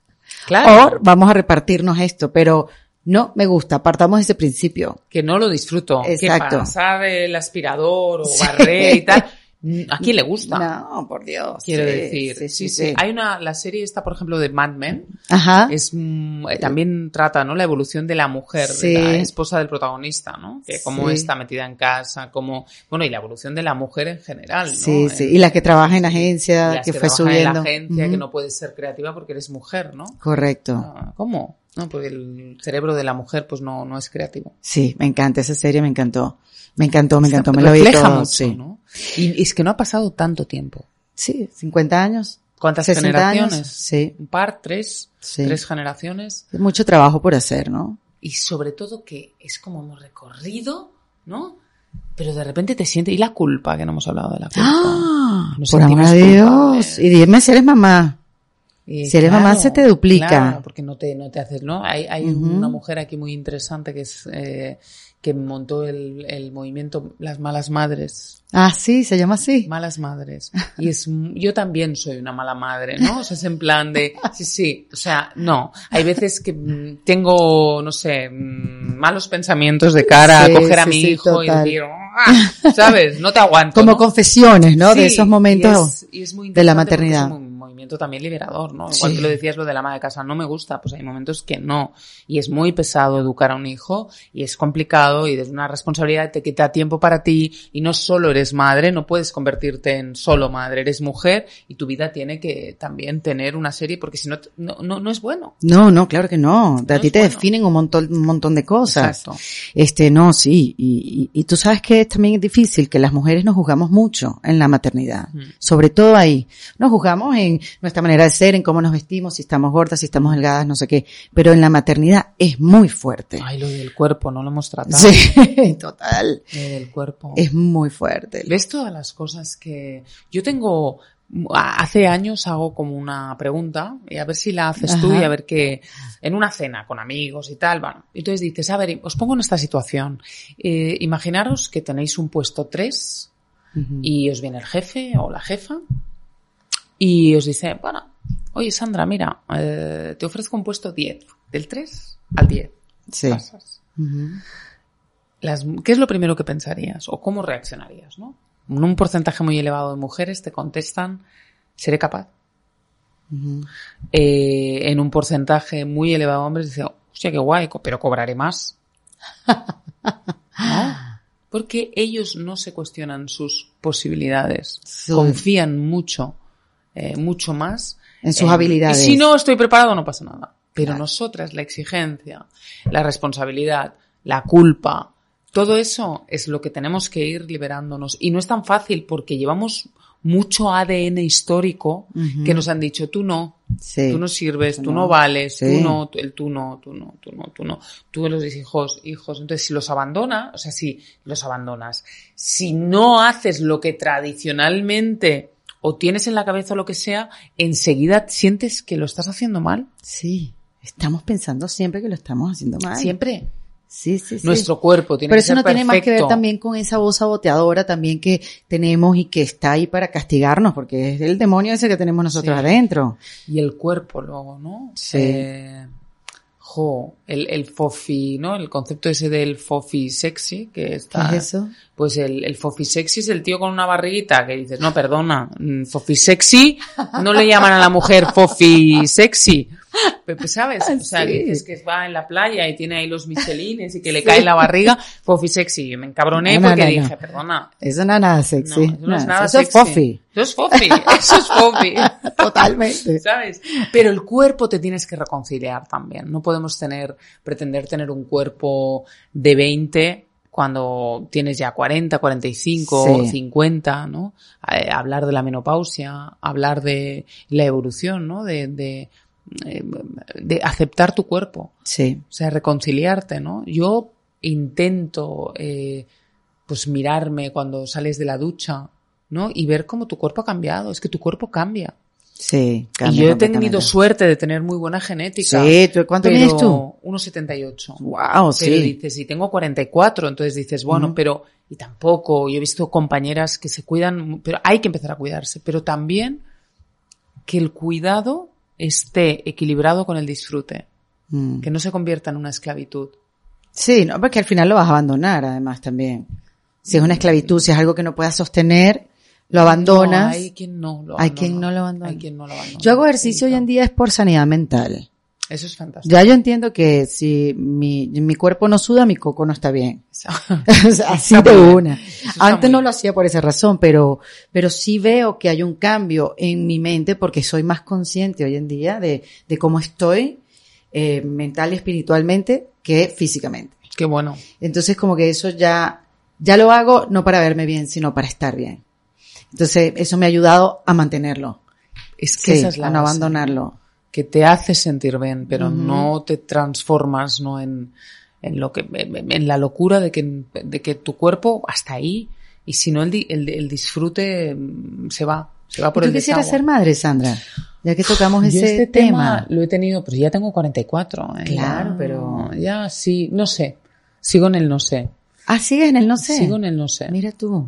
Claro. O vamos a repartirnos esto, pero no me gusta, partamos de ese principio. que no lo disfruto. Exacto. Que pasar el aspirador o Sí. barrer y tal. ¿A quién le gusta? No, por Dios. Quiero Sí, decir. sí, Sí, sí, sí, sí. Hay una, la serie esta, por ejemplo, de Mad Men. Ajá. Es, mm, eh, también trata, ¿no? La evolución de la mujer, de la esposa del protagonista, ¿no? Que cómo está metida en casa, cómo, bueno, y la evolución de la mujer en general, ¿no? Sí, sí. Y la que trabaja en agencia, las que, que fue subiendo. en la agencia, que no puedes ser creativa porque eres mujer, ¿no? Correcto. Ah, ¿Cómo? No, porque el cerebro de la mujer, pues no, no es creativo. Sí, me encanta esa serie, me encantó. Me encantó, me encantó, me lo vi todo. mucho, sí. ¿no? Y es que no ha pasado tanto tiempo. sí, 50 años. ¿Cuántas 60 generaciones? años, sí. Un par, tres, Sí. tres generaciones. Mucho trabajo por hacer, ¿no? Y sobre todo que es como hemos recorrido, ¿no? Pero de repente te sientes... Y la culpa, que no hemos hablado de la culpa. ¡Ah! Nos por amor a sentimos Dios. Y dime si eres mamá. Y Si eres mamá, se te duplica. claro, porque no te, no te haces, ¿no? Hay, hay una mujer aquí muy interesante que es... eh, que montó el, el movimiento Las Malas Madres. Ah, sí, se llama así. Malas madres. Y es, yo también soy una mala madre, ¿no? O sea, es en plan de, sí, sí, o sea, no. Hay veces que mm, tengo, no sé, mm, malos pensamientos de cara Sí, a coger a sí, mi sí, hijo y total. decir, "Ah", ¿sabes? No te aguanto. Como ¿no? confesiones, ¿no? de esos momentos. y es- y es muy de la maternidad. Movimiento también liberador, ¿no? Igual Sí. que lo decías lo de la ama de casa, no me gusta, pues hay momentos que no. Y es muy pesado educar a un hijo y es complicado y es una responsabilidad, te quita tiempo para ti y no solo eres madre, no puedes convertirte en solo madre, eres mujer y tu vida tiene que también tener una serie porque si no, no, no, no es bueno. No, no, claro que no. De a No ti te bueno. definen un montón, un montón de cosas. Exacto. Este, no, sí. Y, y, y tú sabes que es también difícil que las mujeres nos juzgamos mucho en la maternidad. Mm. Sobre todo ahí. Nos juzgamos en nuestra manera de ser, en cómo nos vestimos, si estamos gordas, si estamos delgadas, no sé qué. Pero en la maternidad es muy fuerte. Ay, lo del cuerpo, no lo hemos tratado. Sí, total. Lo del cuerpo. Es muy fuerte. ¿Ves todas las cosas que yo tengo? Hace años hago como una pregunta y a ver si la haces tú y a ver qué. En una cena con amigos y tal, bueno. Entonces dices, a ver, os pongo en esta situación. Eh, imaginaros que tenéis un puesto 3 Ujú. y os viene el jefe o la jefa y os dice, bueno, oye Sandra, mira, eh, te ofrezco un puesto 10, del 3 al 10. Sí. Pasas. Las, ¿Qué es lo primero que pensarías o cómo reaccionarías, no? un porcentaje muy elevado de mujeres te contestan, seré capaz. Eh, en un porcentaje muy elevado de hombres dicen, hostia, qué guay, pero cobraré más. Porque ellos no se cuestionan sus posibilidades, confían mucho, eh, mucho más en sus habilidades. Y si no estoy preparado, no pasa nada. Pero nosotras, la exigencia, la responsabilidad, la culpa, todo eso es lo que tenemos que ir liberándonos. Y no es tan fácil porque llevamos mucho ADN histórico que nos han dicho, tú no, tú no sirves, tú no, vales, tú no, el tú no, tú no, tú no, tú no, tú los hijos, hijos. Entonces, si los abandona, o sea, si los abandonas, si no haces lo que tradicionalmente o tienes en la cabeza lo que sea, enseguida sientes que lo estás haciendo mal. Sí, estamos pensando siempre que lo estamos haciendo mal. Siempre. Sí, sí, sí. Nuestro cuerpo tiene Pero que ser eso no tiene más que ver también con esa voz saboteadora también que tenemos y que está ahí para castigarnos, porque es el demonio ese que tenemos nosotros adentro. Y el cuerpo luego, ¿no? Sí. Eh, jo, el, el fofi, ¿no? El concepto ese del fofi sexy, que está... ¿Qué es eso? Pues el, el fofi sexy es el tío con una barriguita que dices, no, perdona, mm, fofi sexy, no le llaman a la mujer fofi sexy. Pues, ¿Sabes? O sea, Sí. dices que va en la playa y tiene ahí los michelines y que le cae la barriga, fofi sexy. Me encabroné No, porque no, dije, perdona. Eso no es nada sexy. No, eso no es nada eso sexy. es fofi. Eso es fofi, eso es fofi. Totalmente. ¿Sabes? Pero el cuerpo te tienes que reconciliar también. No podemos tener, pretender tener un cuerpo de 20 cuando tienes ya 40, 45, Sí. 50, ¿no? Eh, hablar de la menopausia, hablar de la evolución, ¿no? De, de, eh, de aceptar tu cuerpo. Sí. O sea, reconciliarte, ¿no? Yo intento, eh, pues mirarme cuando sales de la ducha, ¿no? Y ver cómo tu cuerpo ha cambiado. Es que tu cuerpo cambia. Sí. y cambia yo he tenido suerte de tener muy buena genética. Sí, ¿tú cuánto pero mides tú? 1,78. Wow, Pero sí. dices, y tengo 44, entonces dices, bueno, pero, y tampoco, yo he visto compañeras que se cuidan, pero hay que empezar a cuidarse, pero también que el cuidado esté equilibrado con el disfrute, Mm. que no se convierta en una esclavitud. Sí, no, porque al final lo vas a abandonar, además, también. Si es una esclavitud, si es algo que no puedas sostener, lo abandonas. No, hay quien no lo Hay abandona. quien no lo abandona. Hay quien no lo abandona. Yo hago ejercicio Sí, hoy en día es por sanidad mental. Eso es fantástico. Ya yo entiendo que si mi, mi cuerpo no suda, mi coco no está bien. Así de una. Antes no lo hacía por esa razón, pero, pero sí veo que hay un cambio en mi mente porque soy más consciente hoy en día de, de cómo estoy eh, mental y espiritualmente que físicamente. Qué bueno. Entonces como que eso ya, ya lo hago no para verme bien, sino para estar bien. Entonces eso me ha ayudado a mantenerlo. Es que Sí, esa es la a no base. abandonarlo. Que te hace sentir bien, pero no te transformas, ¿no? En, en lo que, en la locura de que, de que tu cuerpo hasta ahí, y si no el, el, el disfrute mm, se va, se va por ¿Tú el quisieras ser madre, Sandra? Ya que tocamos Yo ese este tema. tema lo he tenido, pero ya tengo 44. ¿eh? Claro, Ya- pero- Ya sí, no sé. Sigo en el no sé. Ah, sigues en el no sé. Sigo en el no sé. Mira tú.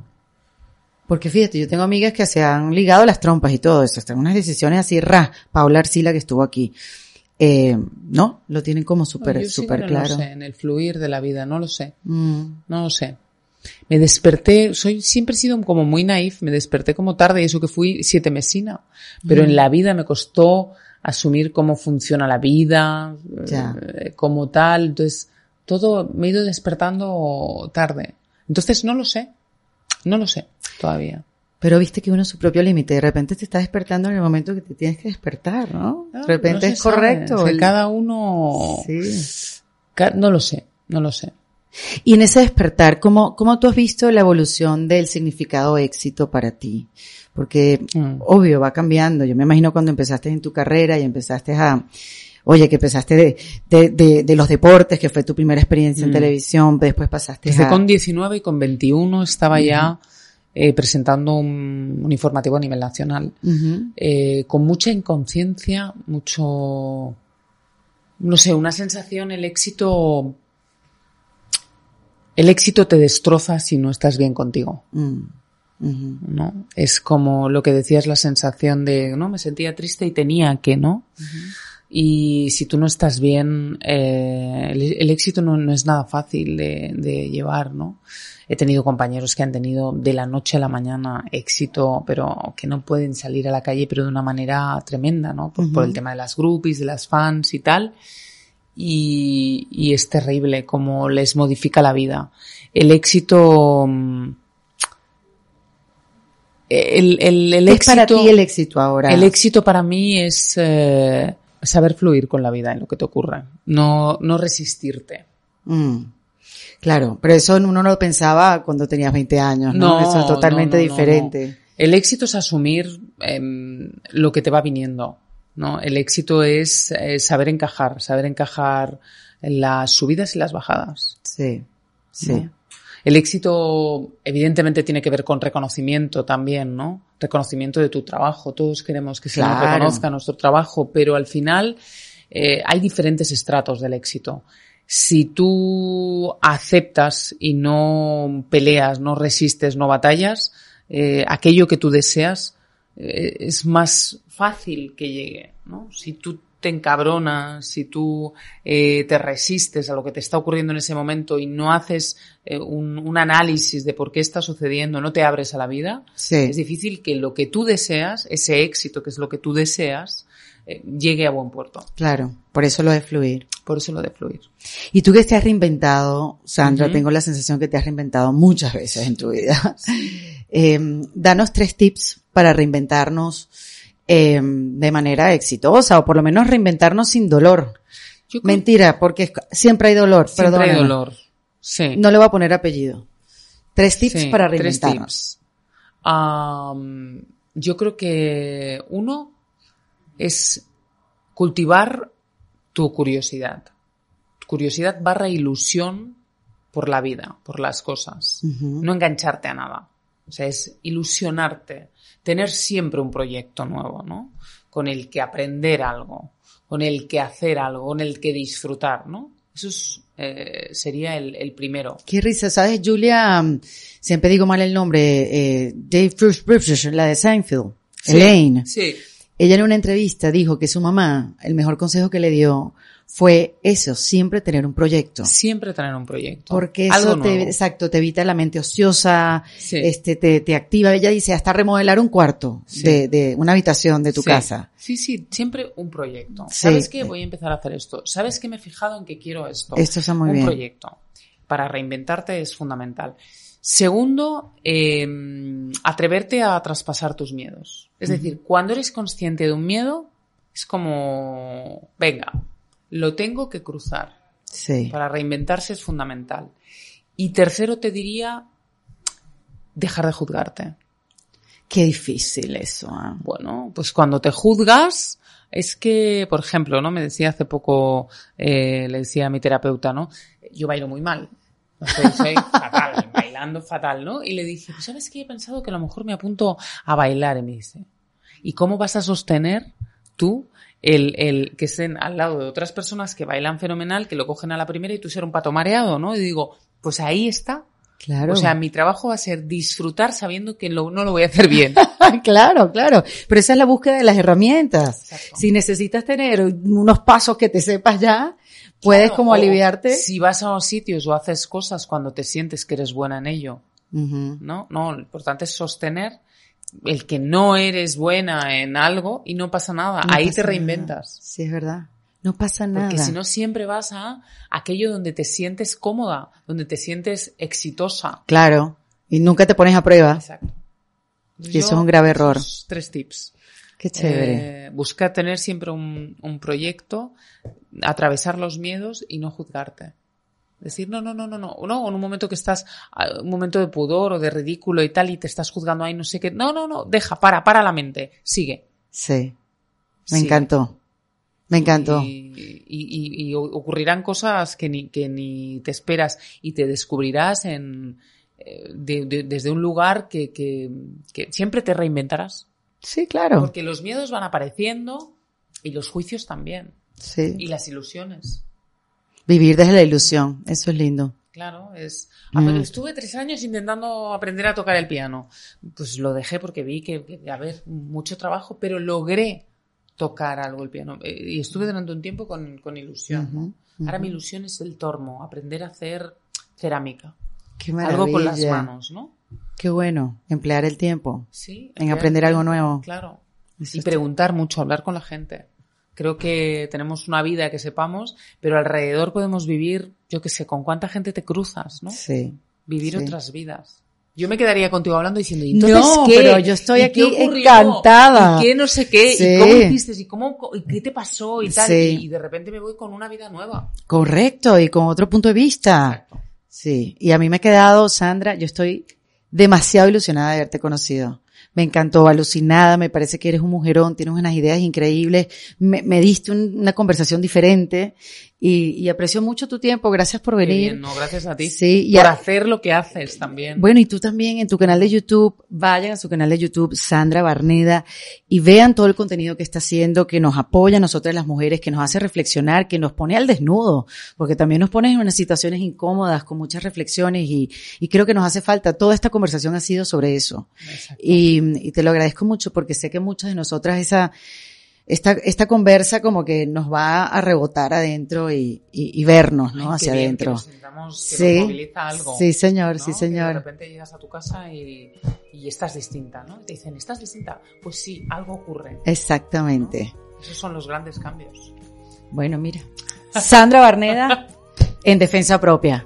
Porque fíjate, yo tengo amigas que se han ligado las trompas y todo eso. Están unas decisiones así, ra. Paula Arcila que estuvo aquí. Eh, no, lo tienen como súper, súper claro. No sé, en el fluir de la vida, no lo sé. Mm, No lo sé. Me desperté, soy, siempre he sido como muy naif, me desperté como tarde y eso que fui siete mesina. Pero en la vida me costó asumir cómo funciona la vida, Ya. eh, como tal. Entonces, todo me he ido despertando tarde. Entonces, no lo sé. No lo sé todavía. Pero viste que uno es su propio límite. De repente te está despertando en el momento que te tienes que despertar, ¿no? De repente No es correcto. O sea, el- cada uno, Sí. no lo sé, no lo sé. Y en ese despertar, ¿cómo, ¿cómo tú has visto la evolución del significado éxito para ti? Porque, Mm. obvio, va cambiando. Yo me imagino cuando empezaste en tu carrera y empezaste a, oye, que empezaste de, de, de, de los deportes, que fue tu primera experiencia en Mm. televisión, después pasaste a... con 19 y con 21 estaba ya eh, presentando un, un informativo a nivel nacional. Eh, con mucha inconsciencia, mucho, no sé, una sensación, el éxito, el éxito te destroza si no estás bien contigo, Mm. ¿no? Es como lo que decías, la sensación de, no, me sentía triste y tenía que, ¿no? Y si tú no estás bien, eh, el, el, éxito no, no, es nada fácil de, de, llevar, ¿no? He tenido compañeros que han tenido de la noche a la mañana éxito, pero que no pueden salir a la calle, pero de una manera tremenda, ¿no? Por, uh -huh. por el tema de las groupies, de las fans y tal. Y, y, es terrible cómo les modifica la vida. El éxito... El, el, el ¿Qué éxito, es para ti el éxito ahora? El éxito para mí es eh, saber fluir con la vida en lo que te ocurre, no, no resistirte. Mm. Claro, pero eso uno no lo pensaba cuando tenías 20 años, ¿no? no eso es totalmente no, no, diferente. El éxito es asumir eh, lo que te va viniendo, ¿no? El éxito es eh, saber encajar, saber encajar en las subidas y las bajadas. Sí, sí. El éxito evidentemente tiene que ver con reconocimiento también, ¿no? Reconocimiento de tu trabajo. Todos queremos que se claro. nos reconozca nuestro trabajo, pero al final eh, hay diferentes estratos del éxito. Si tú aceptas y no peleas, no resistes, no batallas, eh, aquello que tú deseas eh, es más fácil que llegue, ¿no? Si tú te encabronas, si tú eh, te resistes a lo que te está ocurriendo en ese momento y no haces eh, un, un, análisis de por qué está sucediendo, no te abres a la vida, sí. es difícil que lo que tú deseas, ese éxito que es lo que tú deseas, eh, llegue a buen puerto. Claro, por eso lo de fluir. Por eso lo de fluir. Y tú que te has reinventado, Sandra, uh -huh. tengo la sensación que te has reinventado muchas veces en tu vida. eh, danos tres tips para reinventarnos eh, de manera exitosa o por lo menos reinventarnos sin dolor. Mentira, porque siempre hay dolor. Siempre Perdóname. hay dolor. Sí. No le voy a poner apellido. Tres tips sí, para reinventarnos. Tips. Um, yo creo que uno es cultivar tu curiosidad. Curiosidad barra ilusión por la vida, por las cosas. Uh -huh. No engancharte a nada. O sea, es ilusionarte, tener siempre un proyecto nuevo, ¿no? Con el que aprender algo, con el que hacer algo, con el que disfrutar, ¿no? Eso es, eh, sería el, el, primero. Qué risa, ¿sabes? Julia, siempre digo mal el nombre, eh, Dave Bruce, la de Seinfeld, sí, Elaine. Sí. Ella en una entrevista dijo que su mamá, el mejor consejo que le dio fue eso, siempre tener un proyecto. Siempre tener un proyecto. Porque eso te, exacto, te evita la mente ociosa, sí. este, te, te activa. Ella dice hasta remodelar un cuarto sí. de, de una habitación de tu sí. casa. Sí, sí, siempre un proyecto. ¿Sabes qué? Voy a empezar a hacer esto. ¿Sabes que me he fijado en que quiero esto? Esto está muy un bien. Un proyecto. Para reinventarte es fundamental. Segundo, eh, atreverte a traspasar tus miedos. Es uh -huh. decir, cuando eres consciente de un miedo, es como, venga, lo tengo que cruzar. Sí. Para reinventarse es fundamental. Y tercero te diría, dejar de juzgarte. Qué difícil eso. ¿eh? Bueno, pues cuando te juzgas, es que, por ejemplo, ¿no? Me decía hace poco, eh, le decía a mi terapeuta, ¿no? Yo bailo muy mal. Soy, soy fatal, bailando fatal, ¿no? Y le dije, pues sabes que he pensado que a lo mejor me apunto a bailar, y me dice, ¿y cómo vas a sostener tú el, el que estén al lado de otras personas que bailan fenomenal, que lo cogen a la primera y tú ser un pato mareado, ¿no? Y digo, pues ahí está. Claro. O sea, mi trabajo va a ser disfrutar sabiendo que lo, no lo voy a hacer bien. claro, claro. Pero esa es la búsqueda de las herramientas. Exacto. Si necesitas tener unos pasos que te sepas ya, puedes claro, como aliviarte. Si vas a los sitios o haces cosas cuando te sientes que eres buena en ello, uh -huh. ¿no? No, lo importante es sostener el que no eres buena en algo y no pasa nada. No Ahí pasa te reinventas. Nada. Sí, es verdad. No pasa nada. Porque si no siempre vas a aquello donde te sientes cómoda, donde te sientes exitosa. Claro. Y nunca te pones a prueba. Exacto. y eso es un grave error. Tres tips. Qué chévere. Eh, busca tener siempre un, un proyecto, atravesar los miedos y no juzgarte. Decir, no, no, no, no, no, no, en un momento que estás, un momento de pudor o de ridículo y tal, y te estás juzgando ahí, no sé qué, no, no, no, deja, para, para la mente, sigue. Sí. Me sigue. encantó. Me encantó. Y, y, y, y, ocurrirán cosas que ni, que ni te esperas y te descubrirás en, de, de, desde un lugar que, que, que siempre te reinventarás. Sí, claro. Porque los miedos van apareciendo y los juicios también. Sí. Y las ilusiones. Vivir desde la ilusión, eso es lindo. Claro, es. A ver, mm. estuve tres años intentando aprender a tocar el piano. Pues lo dejé porque vi que, a ver, mucho trabajo, pero logré tocar algo el piano. Eh, y estuve durante un tiempo con, con ilusión. ujú. Ahora mi ilusión es el tormo, aprender a hacer cerámica. Qué Algo con las maravilla. manos, ¿no? Qué bueno, emplear el tiempo Sí. en aprender algo nuevo. Claro. Eso Y preguntar mucho, hablar con la gente. Creo que tenemos una vida que sepamos, pero alrededor podemos vivir, yo qué sé, con cuánta gente te cruzas, ¿no? Sí. Vivir Sí. otras vidas. Yo me quedaría contigo hablando diciendo, ¿y entonces No, qué? pero yo estoy ¿Y aquí ocurrió? encantada. ¿Y qué no sé qué? Sí. ¿Y cómo hiciste? ¿Y cómo, y qué te pasó? Y tal. Sí. Y de repente me voy con una vida nueva. Correcto, y con otro punto de vista. Exacto. Sí, y a mí me ha quedado, Sandra, yo estoy demasiado ilusionada de haberte conocido. Me encantó, alucinada, me parece que eres un mujerón, tienes unas ideas increíbles, me, diste un- una conversación diferente y, y aprecio mucho tu tiempo, gracias por venir. bien, no, gracias a ti. Sí, y por a- hacer lo que haces también. Bueno, y tú también en tu canal de YouTube, vayan a su canal de YouTube, Sandra Barneda, y vean todo el contenido que está haciendo, que nos apoya a nosotras las mujeres, que nos hace reflexionar, que nos pone al desnudo, porque también nos pone en unas situaciones incómodas, con muchas reflexiones, y, y creo que nos hace falta. Toda esta conversación ha sido sobre eso. Y, y te lo agradezco mucho porque sé que muchas de nosotras esa, esta, esta conversa como que nos va a rebotar adentro y, y, y vernos, ¿no? Ay, Hacia bien, adentro. Que nos sintamos, que Sí. nos moviliza algo. Sí, señor, ¿no? sí, Que de señor. repente llegas a tu casa y, y estás distinta, ¿no? Te dicen, ¿estás distinta? Pues sí, algo ocurre. Exactamente. Esos son los grandes cambios. Bueno, mira. Sandra Barneda en defensa propia.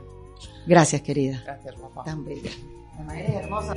Gracias, querida. Gracias, guapa. Tan bella. Además, eres hermosa.